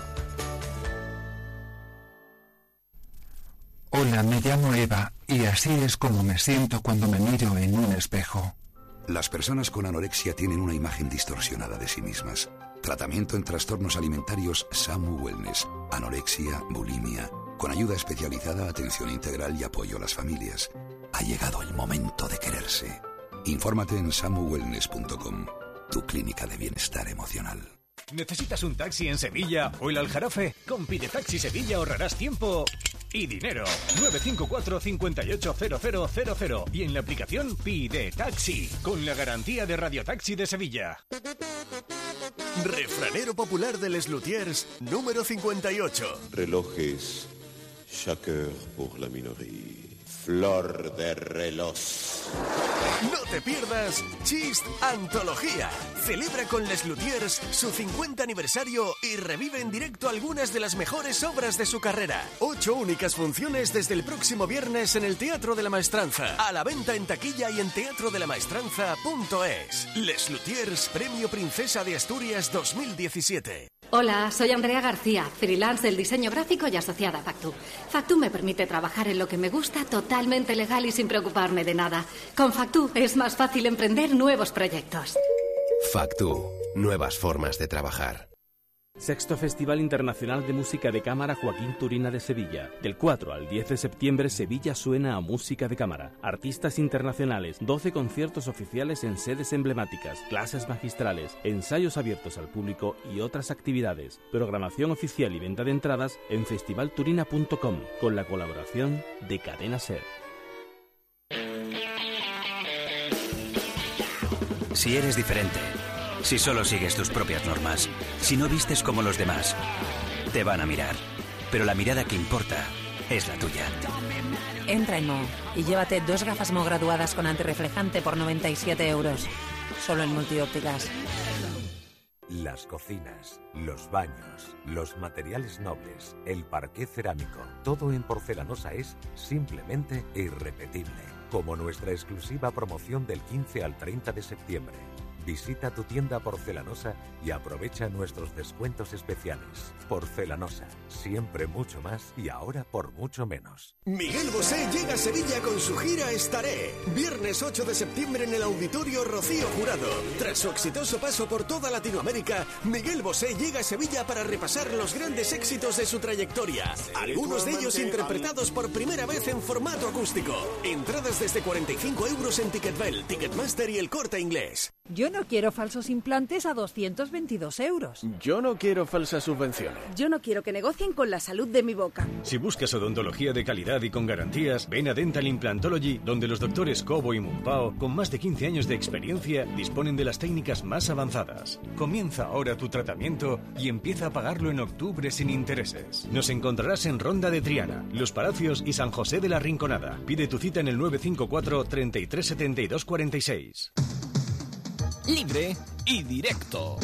Hola, me llamo Eva y así es como me siento cuando me miro en un espejo. Las personas con anorexia tienen una imagen distorsionada de sí mismas. Tratamiento en trastornos alimentarios SAMU Wellness, anorexia, bulimia, con ayuda especializada, atención integral y apoyo a las familias. Ha llegado el momento de quererse. Infórmate en samuwellness.com, tu clínica de bienestar emocional. ¿Necesitas un taxi en Sevilla o el Aljarafe? Con Pide Taxi Sevilla ahorrarás tiempo y dinero. 954 580000 y en la aplicación Pide Taxi con la garantía de Radio Taxi de Sevilla. Refranero popular de Les Luthiers, número 58. Relojes, chaque heure pour la minoría. Flor de reloj. No te pierdas Chist Antología. Celebra con Les Luthiers su 50 aniversario y revive en directo algunas de las mejores obras de su carrera. Ocho únicas funciones desde el próximo viernes en el Teatro de la Maestranza. A la venta en taquilla y en teatrodela-maestranza.es. Les Luthiers, Premio Princesa de Asturias 2017. Hola, soy Andrea García, freelance del diseño gráfico y asociada a Factu. Factu me permite trabajar en lo que me gusta totalmente legal y sin preocuparme de nada. Con Factu es más fácil emprender nuevos proyectos. Factu. Nuevas formas de trabajar. Sexto Festival Internacional de Música de Cámara Joaquín Turina de Sevilla. Del 4 al 10 de septiembre Sevilla suena a música de cámara. Artistas internacionales, 12 conciertos oficiales en sedes emblemáticas, clases magistrales, ensayos abiertos al público y otras actividades. Programación oficial y venta de entradas en festivalturina.com con la colaboración de Cadena Ser. Si eres diferente, si solo sigues tus propias normas, si no vistes como los demás, te van a mirar. Pero la mirada que importa es la tuya. Entra en Mo y llévate dos gafas Mo graduadas con antirreflejante por 97 euros. Solo en multiópticas. Las cocinas, los baños, los materiales nobles, el parqué cerámico, todo en porcelanosa es simplemente irrepetible. Como nuestra exclusiva promoción del 15 al 30 de septiembre. Visita tu tienda porcelanosa y aprovecha nuestros descuentos especiales. Porcelanosa, siempre mucho más y ahora por mucho menos. Miguel Bosé llega a Sevilla con su gira Estaré. Viernes 8 de septiembre en el Auditorio Rocío Jurado. Tras su exitoso paso por toda Latinoamérica, Miguel Bosé llega a Sevilla para repasar los grandes éxitos de su trayectoria. Algunos de ellos interpretados por primera vez en formato acústico. Entradas desde 45 euros en Ticketbell, Ticketmaster y el corte inglés. Yo no quiero falsos implantes a 222 euros. Yo no quiero falsas subvenciones. Yo no quiero que negocien con la salud de mi boca. Si buscas odontología de calidad y con garantías, ven a Dental Implantology, donde los doctores Cobo y Mumpao, con más de 15 años de experiencia, disponen de las técnicas más avanzadas. Comienza ahora tu tratamiento y empieza a pagarlo en octubre sin intereses. Nos encontrarás en Ronda de Triana, Los Palacios y San José de la Rinconada. Pide tu cita en el 954 3372 46. Libre y directo.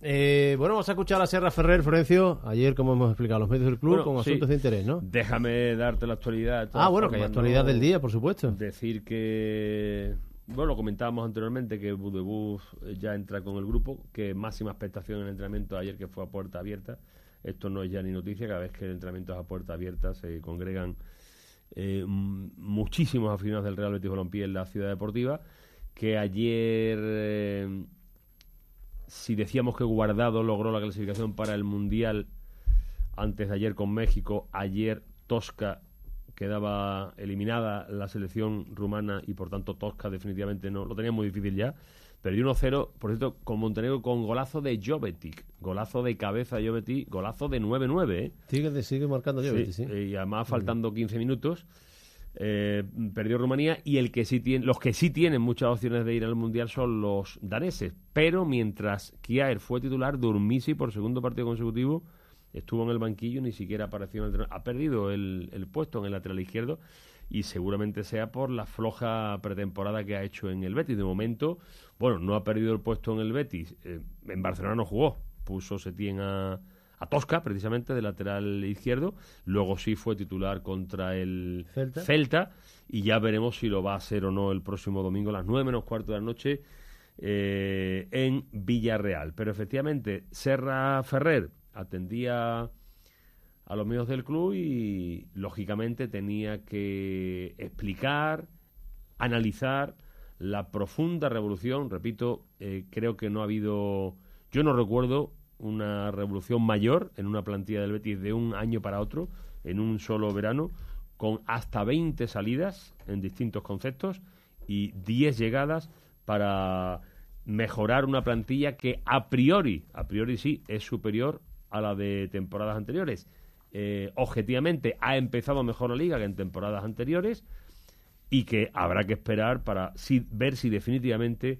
Eh, bueno, vamos a escuchar a Serra Ferrer, Florencio. Ayer, como hemos explicado, los medios del club Bueno, con sí. asuntos de interés, ¿no? Déjame darte la actualidad. Ah, bueno, que hay actualidad del día, por supuesto. Decir que, bueno, lo comentábamos anteriormente, que Budebus ya entra con el grupo, que máxima expectación en el entrenamiento ayer que fue a puerta abierta. Esto no es ya ni noticia, cada vez que el entrenamiento es a puerta abierta se congregan eh, muchísimos aficionados del Real Betis Balompié en la ciudad deportiva, que ayer, eh, si decíamos que Guardado logró la clasificación para el Mundial antes de ayer con México, ayer Tosca quedaba eliminada la selección rumana y por tanto Tosca definitivamente no lo tenía muy difícil ya. Perdió 1-0, por cierto, con Montenegro con golazo de Jovetic, golazo de cabeza Jovetic, golazo de 9-9, ¿eh? Sigue, sigue marcando Sí, sí. eh, y además faltando 15 minutos eh, perdió Rumanía y el que sí tiene, los que sí tienen muchas opciones de ir al mundial son los daneses. Pero mientras Kjaer fue titular, Durmisi por segundo partido consecutivo estuvo en el banquillo, ni siquiera apareció en el. Ha perdido el, el puesto en el lateral izquierdo y seguramente sea por la floja pretemporada que ha hecho en el Betis. De momento, bueno, no ha perdido el puesto en el Betis. eh, en Barcelona no jugó puso Setién a, a Tosca, precisamente, de lateral izquierdo. Luego sí fue titular contra el Celta. Celta. Y ya veremos si lo va a hacer o no el próximo domingo a las 9 menos cuarto de la noche eh, en Villarreal. Pero efectivamente, Serra Ferrer atendía a los medios del club y lógicamente tenía que explicar, analizar la profunda revolución. Repito, eh, creo que no ha habido, yo no recuerdo una revolución mayor en una plantilla del Betis de un año para otro, en un solo verano, con hasta 20 salidas en distintos conceptos y 10 llegadas para mejorar una plantilla que a priori, a priori sí, es superior a la de temporadas anteriores. Eh, objetivamente ha empezado mejor la liga que en temporadas anteriores y que habrá que esperar para si- ver si definitivamente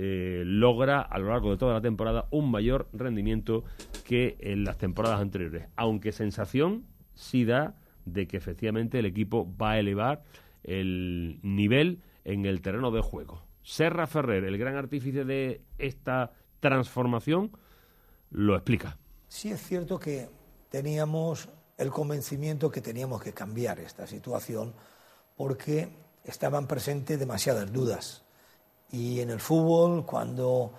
eh, logra a lo largo de toda la temporada un mayor rendimiento que en las temporadas anteriores. Aunque sensación sí da de que efectivamente el equipo va a elevar el nivel en el terreno de juego. Serra Ferrer, el gran artífice de esta transformación, lo explica. Sí es cierto que teníamos el convencimiento que teníamos que cambiar esta situación porque estaban presentes demasiadas dudas. Y en el fútbol, cuando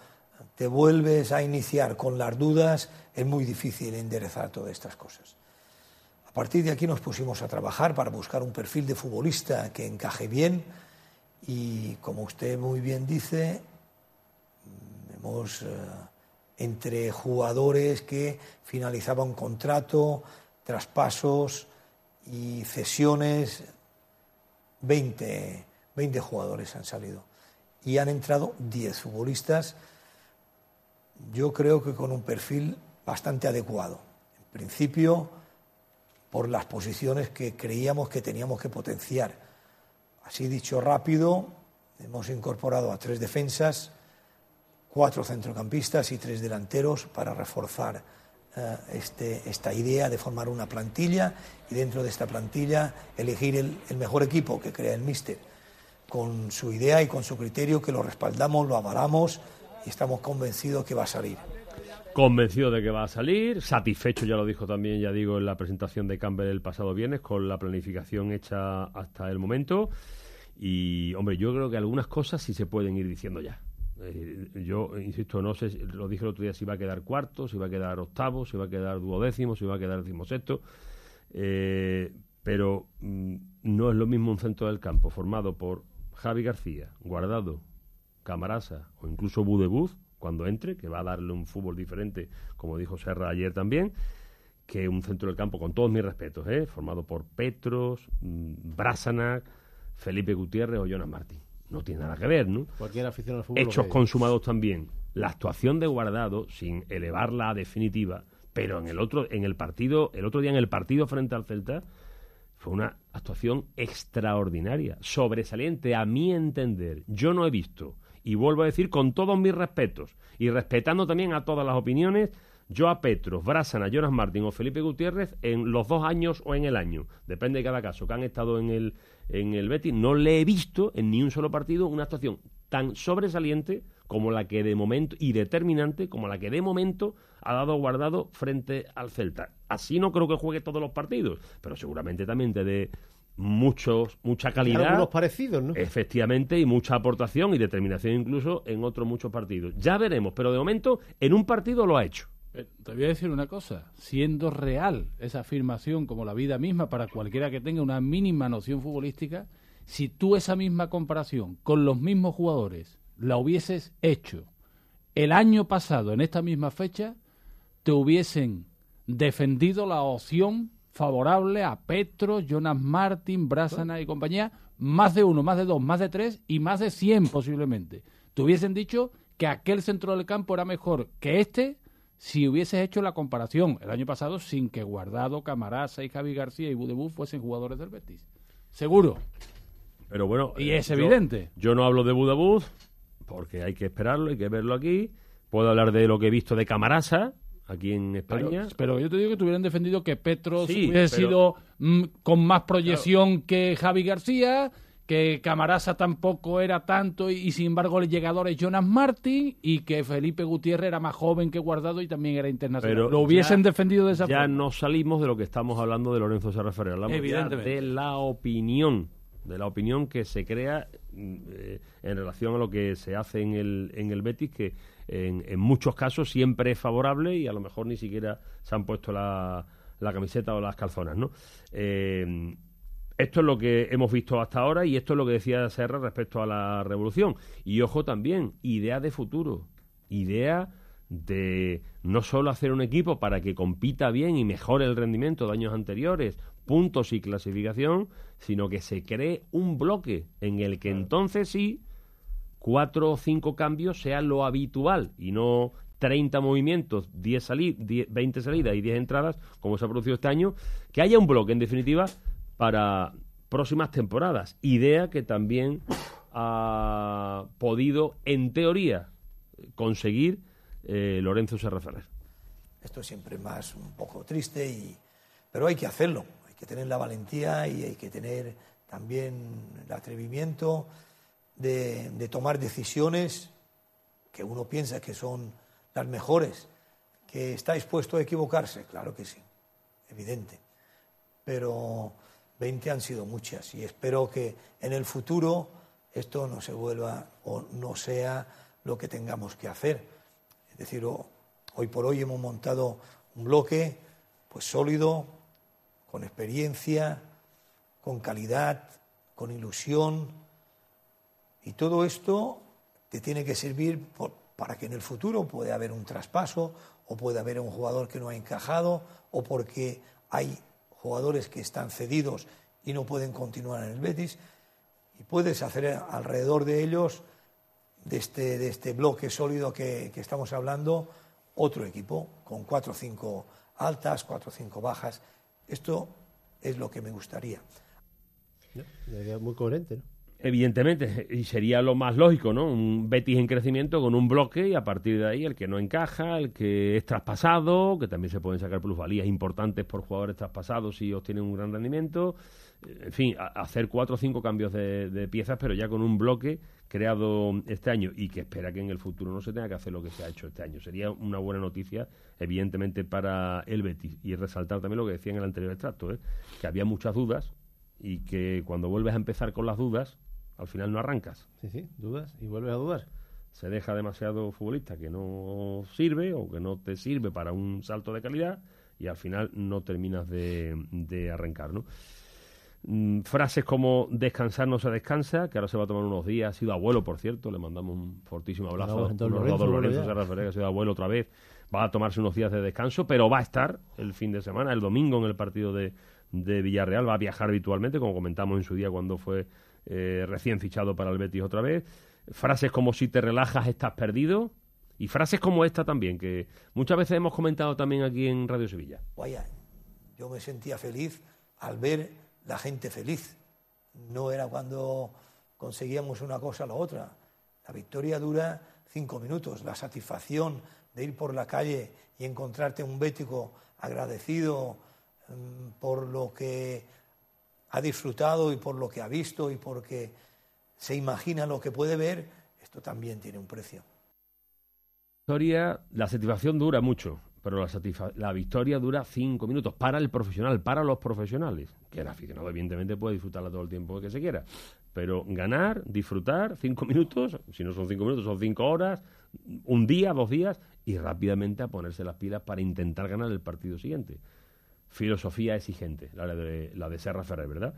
te vuelves a iniciar con las dudas, es muy difícil enderezar todas estas cosas. A partir de aquí nos pusimos a trabajar para buscar un perfil de futbolista que encaje bien y, como usted muy bien dice, hemos... eh, entre jugadores que finalizaban contrato, traspasos y cesiones, 20, 20 jugadores han salido. Y han entrado 10 futbolistas, yo creo que con un perfil bastante adecuado. En principio, por las posiciones que creíamos que teníamos que potenciar. Así dicho rápido, hemos incorporado a tres defensas, cuatro centrocampistas y tres delanteros para reforzar eh, este, esta idea de formar una plantilla y dentro de esta plantilla elegir el, el mejor equipo que crea el míster con su idea y con su criterio que lo respaldamos, lo avalamos y estamos convencidos que va a salir. Convencido de que va a salir, satisfecho, ya lo dijo también, ya digo, en la presentación de Campbell el pasado viernes, con la planificación hecha hasta el momento. Y, hombre, yo creo que algunas cosas sí se pueden ir diciendo ya. Yo, insisto, no sé, lo dije el otro día, si va a quedar cuarto, si va a quedar octavo, si va a quedar duodécimo, si va a quedar decimosexto. Eh, pero mm, no es lo mismo un centro del campo formado por Javi García, Guardado, Camarasa o incluso Budebuz cuando entre, que va a darle un fútbol diferente, como dijo Serra ayer también, que un centro del campo, con todos mis respetos, ¿eh? formado por Petros, mm, Brasanac, Felipe Gutiérrez o Jonas Martín. No tiene nada que ver, ¿no? Cualquier afición al fútbol. Hechos consumados también. La actuación de Guardado, sin elevarla a definitiva, pero en el otro, en el partido, el otro día en el partido frente al Celta, fue una actuación extraordinaria, sobresaliente a mi entender. Yo no he visto, y vuelvo a decir con todos mis respetos, y respetando también a todas las opiniones, yo a Petros, Brasana, Jonas Martín o Felipe Gutiérrez en los dos años o en el año, depende de cada caso, que han estado en el, en el Betis, no le he visto en ni un solo partido una actuación tan sobresaliente como la que de momento, y determinante como la que de momento ha dado guardado frente al Celta. Así no creo que juegue todos los partidos, pero seguramente también te dé muchos, mucha calidad. Algunos parecidos, ¿no? Efectivamente, y mucha aportación y determinación incluso en otros muchos partidos. Ya veremos, pero de momento en un partido lo ha hecho. Eh, Te voy a decir una cosa, siendo real esa afirmación como la vida misma para cualquiera que tenga una mínima noción futbolística, si tú esa misma comparación con los mismos jugadores la hubieses hecho el año pasado en esta misma fecha, te hubiesen defendido la opción favorable a Petro, Jonas Martin, Brasana y compañía, más de uno, más de dos, más de tres y más de cien posiblemente. Te hubiesen dicho que aquel centro del campo era mejor que este si hubieses hecho la comparación el año pasado sin que Guardado, Camarasa y Javi García y Budebú fuesen jugadores del Betis. Seguro. Pero bueno, Y eh, es yo- evidente. Yo no hablo de Budabuz porque hay que esperarlo, hay que verlo aquí. Puedo hablar de lo que he visto de Camarasa aquí en España. Pero, pero yo te digo que te hubieran defendido que Petros Sí, hubiese pero- sido mm, con más proyección que Javi García, que Camarasa tampoco era tanto y, sin embargo el llegador es Jonas Martin y que Felipe Gutiérrez era más joven que Guardado y también era internacional. Pero ¿Lo hubiesen ya- defendido de esa Ya forma? no salimos de lo que estamos hablando de Lorenzo Serra Ferrer. Hablamos ya Evidentemente. de la opinión, de la opinión que se crea mm, eh, en relación a lo que se hace en el, en el Betis, que en, en muchos casos siempre es favorable y a lo mejor ni siquiera se han puesto la, la camiseta o las calzonas, ¿no? Eh, esto es lo que hemos visto hasta ahora y esto es lo que decía Serra respecto a la revolución. Y ojo también, idea de futuro, idea de no solo hacer un equipo para que compita bien y mejore el rendimiento de años anteriores, puntos y clasificación, sino que se cree un bloque en el que entonces sí cuatro o cinco cambios sea lo habitual y no 30 movimientos, 10 sali 10 20 salidas y 10 entradas, como se ha producido este año, que haya un bloque, en definitiva, para próximas temporadas. Idea que también ha podido, en teoría, conseguir eh, Lorenzo Serra Ferrer. Esto es siempre más un poco triste, y, pero hay que hacerlo. Hay que tener la valentía y hay que tener también el atrevimiento de, tomar decisiones que uno piensa que son las mejores. ¿Que está dispuesto a equivocarse? Claro que sí, evidente. Pero 20 han sido muchas y espero que en el futuro esto no se vuelva o no sea lo que tengamos que hacer. Es decir, hoy por hoy hemos montado un bloque pues sólido, con experiencia, con calidad, con ilusión y todo esto te tiene que servir para que en el futuro pueda haber un traspaso o puede haber un jugador que no ha encajado o porque hay jugadores que están cedidos y no pueden continuar en el Betis y puedes hacer alrededor de ellos de este, de este bloque sólido que, que estamos hablando otro equipo con cuatro o cinco altas, cuatro o cinco bajas. Esto es lo que me gustaría. Muy coherente, ¿no? Evidentemente, y sería lo más lógico, ¿no? Un Betis en crecimiento con un bloque y a partir de ahí el que no encaja, el que es traspasado, que también se pueden sacar plusvalías importantes por jugadores traspasados si obtienen un gran rendimiento. En fin, hacer cuatro o cinco cambios de, de piezas, pero ya con un bloque creado este año y que espera que en el futuro no se tenga que hacer lo que se ha hecho este año. Sería una buena noticia, evidentemente, para el Betis. Y resaltar también lo que decía en el anterior extracto, ¿eh? que había muchas dudas y que cuando vuelves a empezar con las dudas, al final no arrancas. Sí, sí, dudas y vuelves a dudar. Se deja demasiado futbolista que no sirve o que no te sirve para un salto de calidad y al final no terminas de, de arrancar, ¿no? Mm, frases como descansar no se descansa, que ahora se va a tomar unos días, ha sido abuelo, por cierto, le mandamos un fortísimo abrazo a ha sido abuelo otra vez, va a tomarse unos días de descanso, pero va a estar el fin de semana, el domingo en el partido de, de Villarreal, va a viajar habitualmente, como comentamos en su día cuando fue eh, recién fichado para el Betis otra vez. Frases como si te relajas estás perdido y frases como esta también, que muchas veces hemos comentado también aquí en Radio Sevilla. Vaya, yo me sentía feliz al ver la gente feliz. No era cuando conseguíamos una cosa o la otra. La victoria dura cinco minutos. La satisfacción de ir por la calle y encontrarte un bético agradecido mm, por lo que ha disfrutado y por lo que ha visto y porque se imagina lo que puede ver, esto también tiene un precio. la satisfacción dura mucho, pero la, la victoria dura cinco minutos para el profesional, para los profesionales. Que el aficionado, evidentemente, puede disfrutarla todo el tiempo que se quiera. Pero ganar, disfrutar, cinco minutos, si no son cinco minutos, son cinco horas, un día, dos días, y rápidamente a ponerse las pilas para intentar ganar el partido siguiente. Filosofía exigente, la de, la de Serra Ferrer, ¿verdad?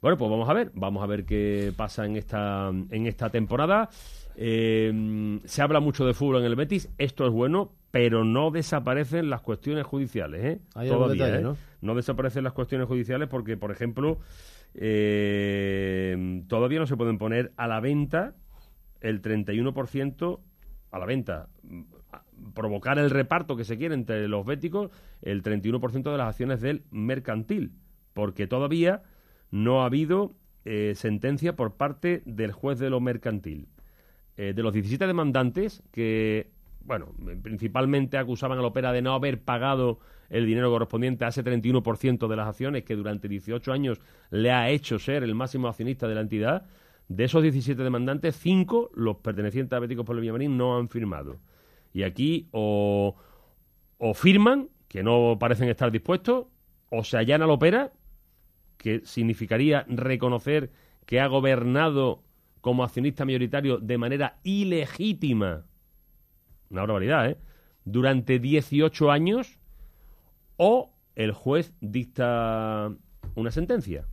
Bueno, pues vamos a ver, vamos a ver qué pasa en esta, en esta temporada. Eh, se habla mucho de fútbol en el Betis, esto es bueno, pero no desaparecen las cuestiones judiciales, ¿eh? Hay Todavía, detalle, ¿eh? ¿no? No desaparecen las cuestiones judiciales porque, por ejemplo, eh, todavía no se pueden poner a la venta el 31% a la venta, provocar el reparto que se quiere entre los béticos, el 31% de las acciones del mercantil, porque todavía no ha habido eh, sentencia por parte del juez de lo mercantil. Eh, de los 17 demandantes que bueno, principalmente acusaban a la Opera de no haber pagado el dinero correspondiente a ese 31% de las acciones que durante 18 años le ha hecho ser el máximo accionista de la entidad. De esos 17 demandantes, 5, los pertenecientes a Béticos por el Villamarín, no han firmado. Y aquí o, o firman, que no parecen estar dispuestos, o se allana la Opera, que significaría reconocer que ha gobernado como accionista mayoritario de manera ilegítima, una barbaridad, ¿eh? Durante 18 años, o el juez dicta una sentencia.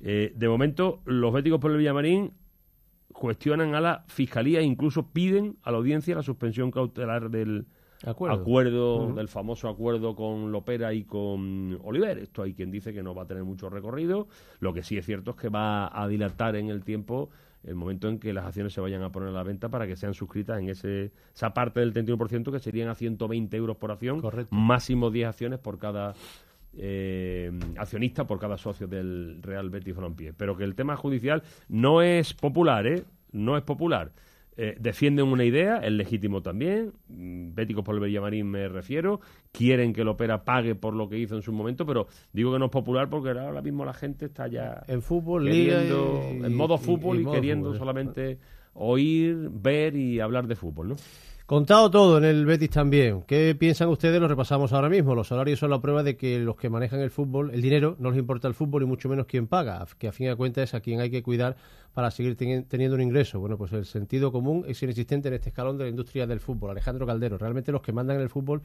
Eh, de momento, los béticos por el Villamarín cuestionan a la fiscalía e incluso piden a la audiencia la suspensión cautelar del acuerdo, del famoso acuerdo con Lopera y con Oliver. Esto hay quien dice que no va a tener mucho recorrido. Lo que sí es cierto es que va a dilatar en el tiempo el momento en que las acciones se vayan a poner a la venta para que sean suscritas en ese, esa parte del 31% que serían a 120 euros por acción, máximo 10 acciones por cada eh, accionista, por cada socio del Real Betis Balompié. Pero que el tema judicial no es popular, ¿eh? No es popular. Eh, defienden una idea, es legítimo también, mm, béticos por el Villamarín me refiero, quieren que el Opera pague por lo que hizo en su momento, pero digo que no es popular porque ahora mismo la gente está ya en fútbol, queriendo, en modo fútbol y, queriendo solamente oír, ver y hablar de fútbol, ¿no? Contado todo en el Betis también. ¿Qué piensan ustedes? Lo repasamos ahora mismo. Los salarios son la prueba de que los que manejan el fútbol, el dinero, no les importa el fútbol y mucho menos quién paga, que a fin de cuentas es a quien hay que cuidar para seguir teniendo un ingreso. Bueno, pues el sentido común es inexistente en este escalón de la industria del fútbol. Alejandro Caldero, realmente los que mandan en el fútbol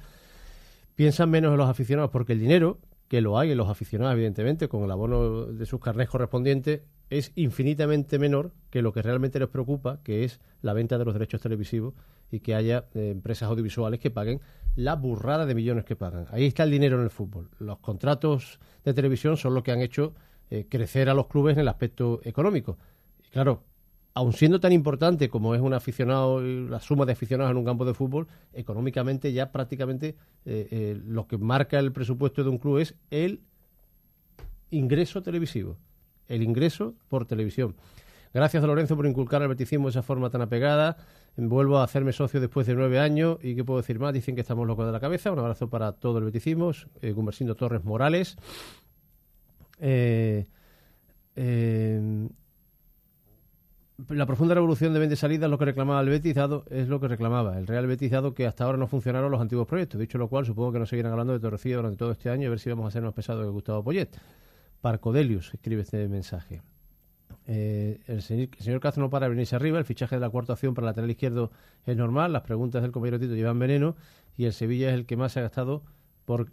piensan menos en los aficionados porque el dinero, que lo hay en los aficionados, evidentemente, con el abono de sus carnés correspondientes, es infinitamente menor que lo que realmente les preocupa, que es la venta de los derechos televisivos y que haya eh, empresas audiovisuales que paguen la burrada de millones que pagan. Ahí está el dinero en el fútbol. Los contratos de televisión son lo que han hecho eh, crecer a los clubes en el aspecto económico. Y claro, aun siendo tan importante como es un aficionado, la suma de aficionados en un campo de fútbol, económicamente ya prácticamente eh, lo que marca el presupuesto de un club es el ingreso televisivo el ingreso por televisión. Gracias a Lorenzo por inculcar el beticismo de esa forma tan apegada. Vuelvo a hacerme socio después de nueve años. ¿Y qué puedo decir más? Dicen que estamos locos de la cabeza. Un abrazo para todo el beticismo. Eh, Torres Morales. Eh, eh, la profunda revolución de vende salida es lo que reclamaba el Betis, es lo que reclamaba el Real Betis, dado que hasta ahora no funcionaron los antiguos proyectos. Dicho lo cual, supongo que no seguirán hablando de Torrecilla durante todo este año a ver si vamos a ser más pesados que Gustavo Poyet. Parcodelius escribe este mensaje. Eh, el, señor, Castro no para de venirse arriba. El fichaje de la cuarta opción para el lateral izquierdo es normal. Las preguntas del compañero Tito llevan veneno. Y el Sevilla es el que más se ha gastado. Por,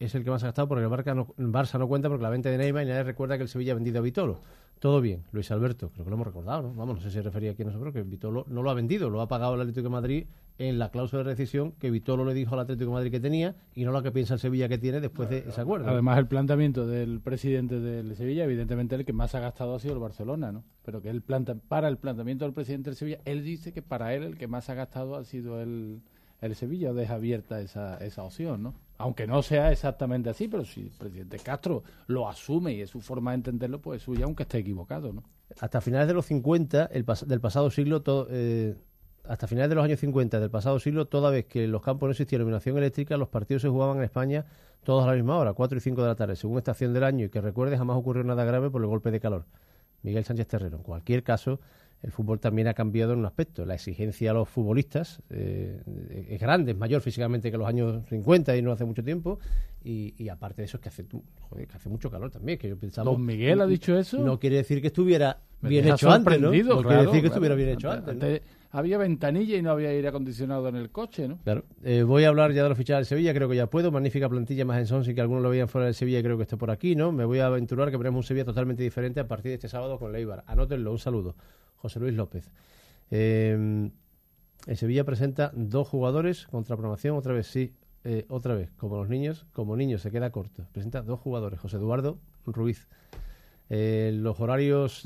es el que más ha gastado porque el Barça, no, Barça no cuenta porque la venta de Neymar y nadie recuerda que el Sevilla ha vendido a Vitolo. Todo bien, Luis Alberto, creo que lo hemos recordado, ¿no? Vamos, no sé si se refería aquí a nosotros, que Vitolo no lo ha vendido, lo ha pagado el Atlético de Madrid en la cláusula de rescisión que Vitolo le dijo al Atlético de Madrid que tenía y no lo que piensa el Sevilla que tiene después de ese acuerdo. Además, el planteamiento del presidente del Sevilla, evidentemente el que más ha gastado ha sido el Barcelona, ¿no? Pero que él planta, para el planteamiento del presidente del Sevilla, él dice que para él el que más ha gastado ha sido el, el Sevilla, deja abierta esa, esa opción, ¿no? Aunque no sea exactamente así, pero si el presidente Castro lo asume y es su forma de entenderlo, pues es suya, aunque esté equivocado, ¿no? Hasta finales de los 50 el del pasado siglo, eh, hasta finales de los años 50 del pasado siglo, toda vez que en los campos no existía iluminación eléctrica, los partidos se jugaban en España todos a la misma hora, 4 y 5 de la tarde, según estación del año, y que recuerde jamás ocurrió nada grave por el golpe de calor. Miguel Sánchez Terrero. En cualquier caso, el fútbol también ha cambiado en un aspecto. La exigencia a los futbolistas eh, es grande, es mayor físicamente que los años 50 y no hace mucho tiempo. Y, aparte de eso, es que hace, joder, que hace mucho calor también. Que yo pensaba, ¿Don Miguel ha dicho eso? No quiere decir que estuviera bien hecho antes, ¿no? No quiere decir que estuviera bien hecho antes. había ventanilla y no había aire acondicionado en el coche, ¿no? Claro. Eh, voy a hablar ya de los fichajes de Sevilla, creo que ya puedo. Magnífica plantilla más en Son, si que algunos lo veían fuera de Sevilla, creo que está por aquí, ¿no? Me voy a aventurar que veremos un Sevilla totalmente diferente a partir de este sábado con Leibar. Anótenlo, un saludo. José Luis López. Eh, Sevilla presenta dos jugadores contra promoción, otra vez sí, eh, otra vez, como los niños, como niños se queda corto. Presenta dos jugadores, José Eduardo Ruiz. Eh, los horarios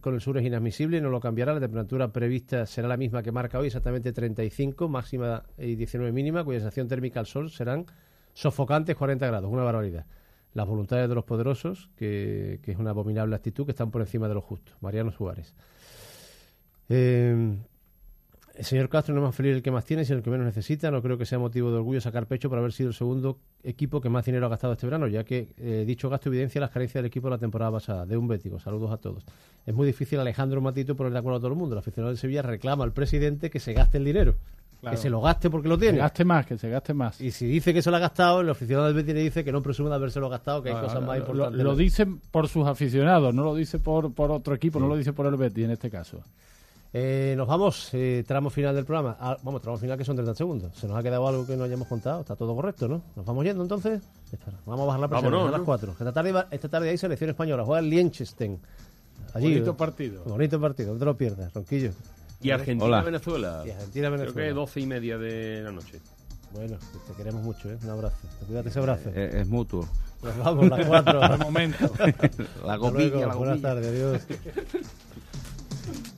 con el sur es inadmisible, no lo cambiará. La temperatura prevista será la misma que marca hoy, exactamente 35, máxima y 19 mínima, cuya sensación térmica al sol serán sofocantes 40 grados, una barbaridad. Las voluntades de los poderosos, que, que es una abominable actitud, que están por encima de lo justo. Mariano Suárez. Eh, El señor Castro no es más feliz el que más tiene, sino el que menos necesita. No creo que sea motivo de orgullo sacar pecho por haber sido el segundo equipo que más dinero ha gastado este verano, ya que eh, dicho gasto evidencia las carencias del equipo de la temporada pasada. De un bético. Saludos a todos. Es muy difícil Alejandro Matito poner de acuerdo a todo el mundo. El aficionado de Sevilla reclama al presidente que se gaste el dinero. Claro. Que se lo gaste porque lo tiene. Que gaste más, que se gaste más. Y si dice que se lo ha gastado, el aficionado del Betis le dice que no presume de habérselo gastado, que hay cosas más lo- importantes. Lo, dicen por sus aficionados, no lo dice por, por otro equipo, no lo dice por el Betis en este caso. Eh, nos vamos, eh, tramo final del programa. Ah, vamos, tramo final que son 30 segundos. Se nos ha quedado algo que no hayamos contado. Está todo correcto, ¿no? Nos vamos yendo entonces. Espera, vamos a bajar la presión. Vámonos, a las ¿no? 4. Esta tarde, va- esta tarde hay selección española. Juega el Liechtenstein. Allí, Bonito partido. Bonito partido, no te lo pierdas, Ronquillo. Y Argentina-Venezuela. Y Argentina-Venezuela. Creo que 12 y media de la noche. Bueno, te queremos mucho, ¿eh? Un abrazo. Cuídate ese abrazo. Es, es mutuo. Nos vamos, las 4. De momento. La luego, la Buenas tardes, adiós.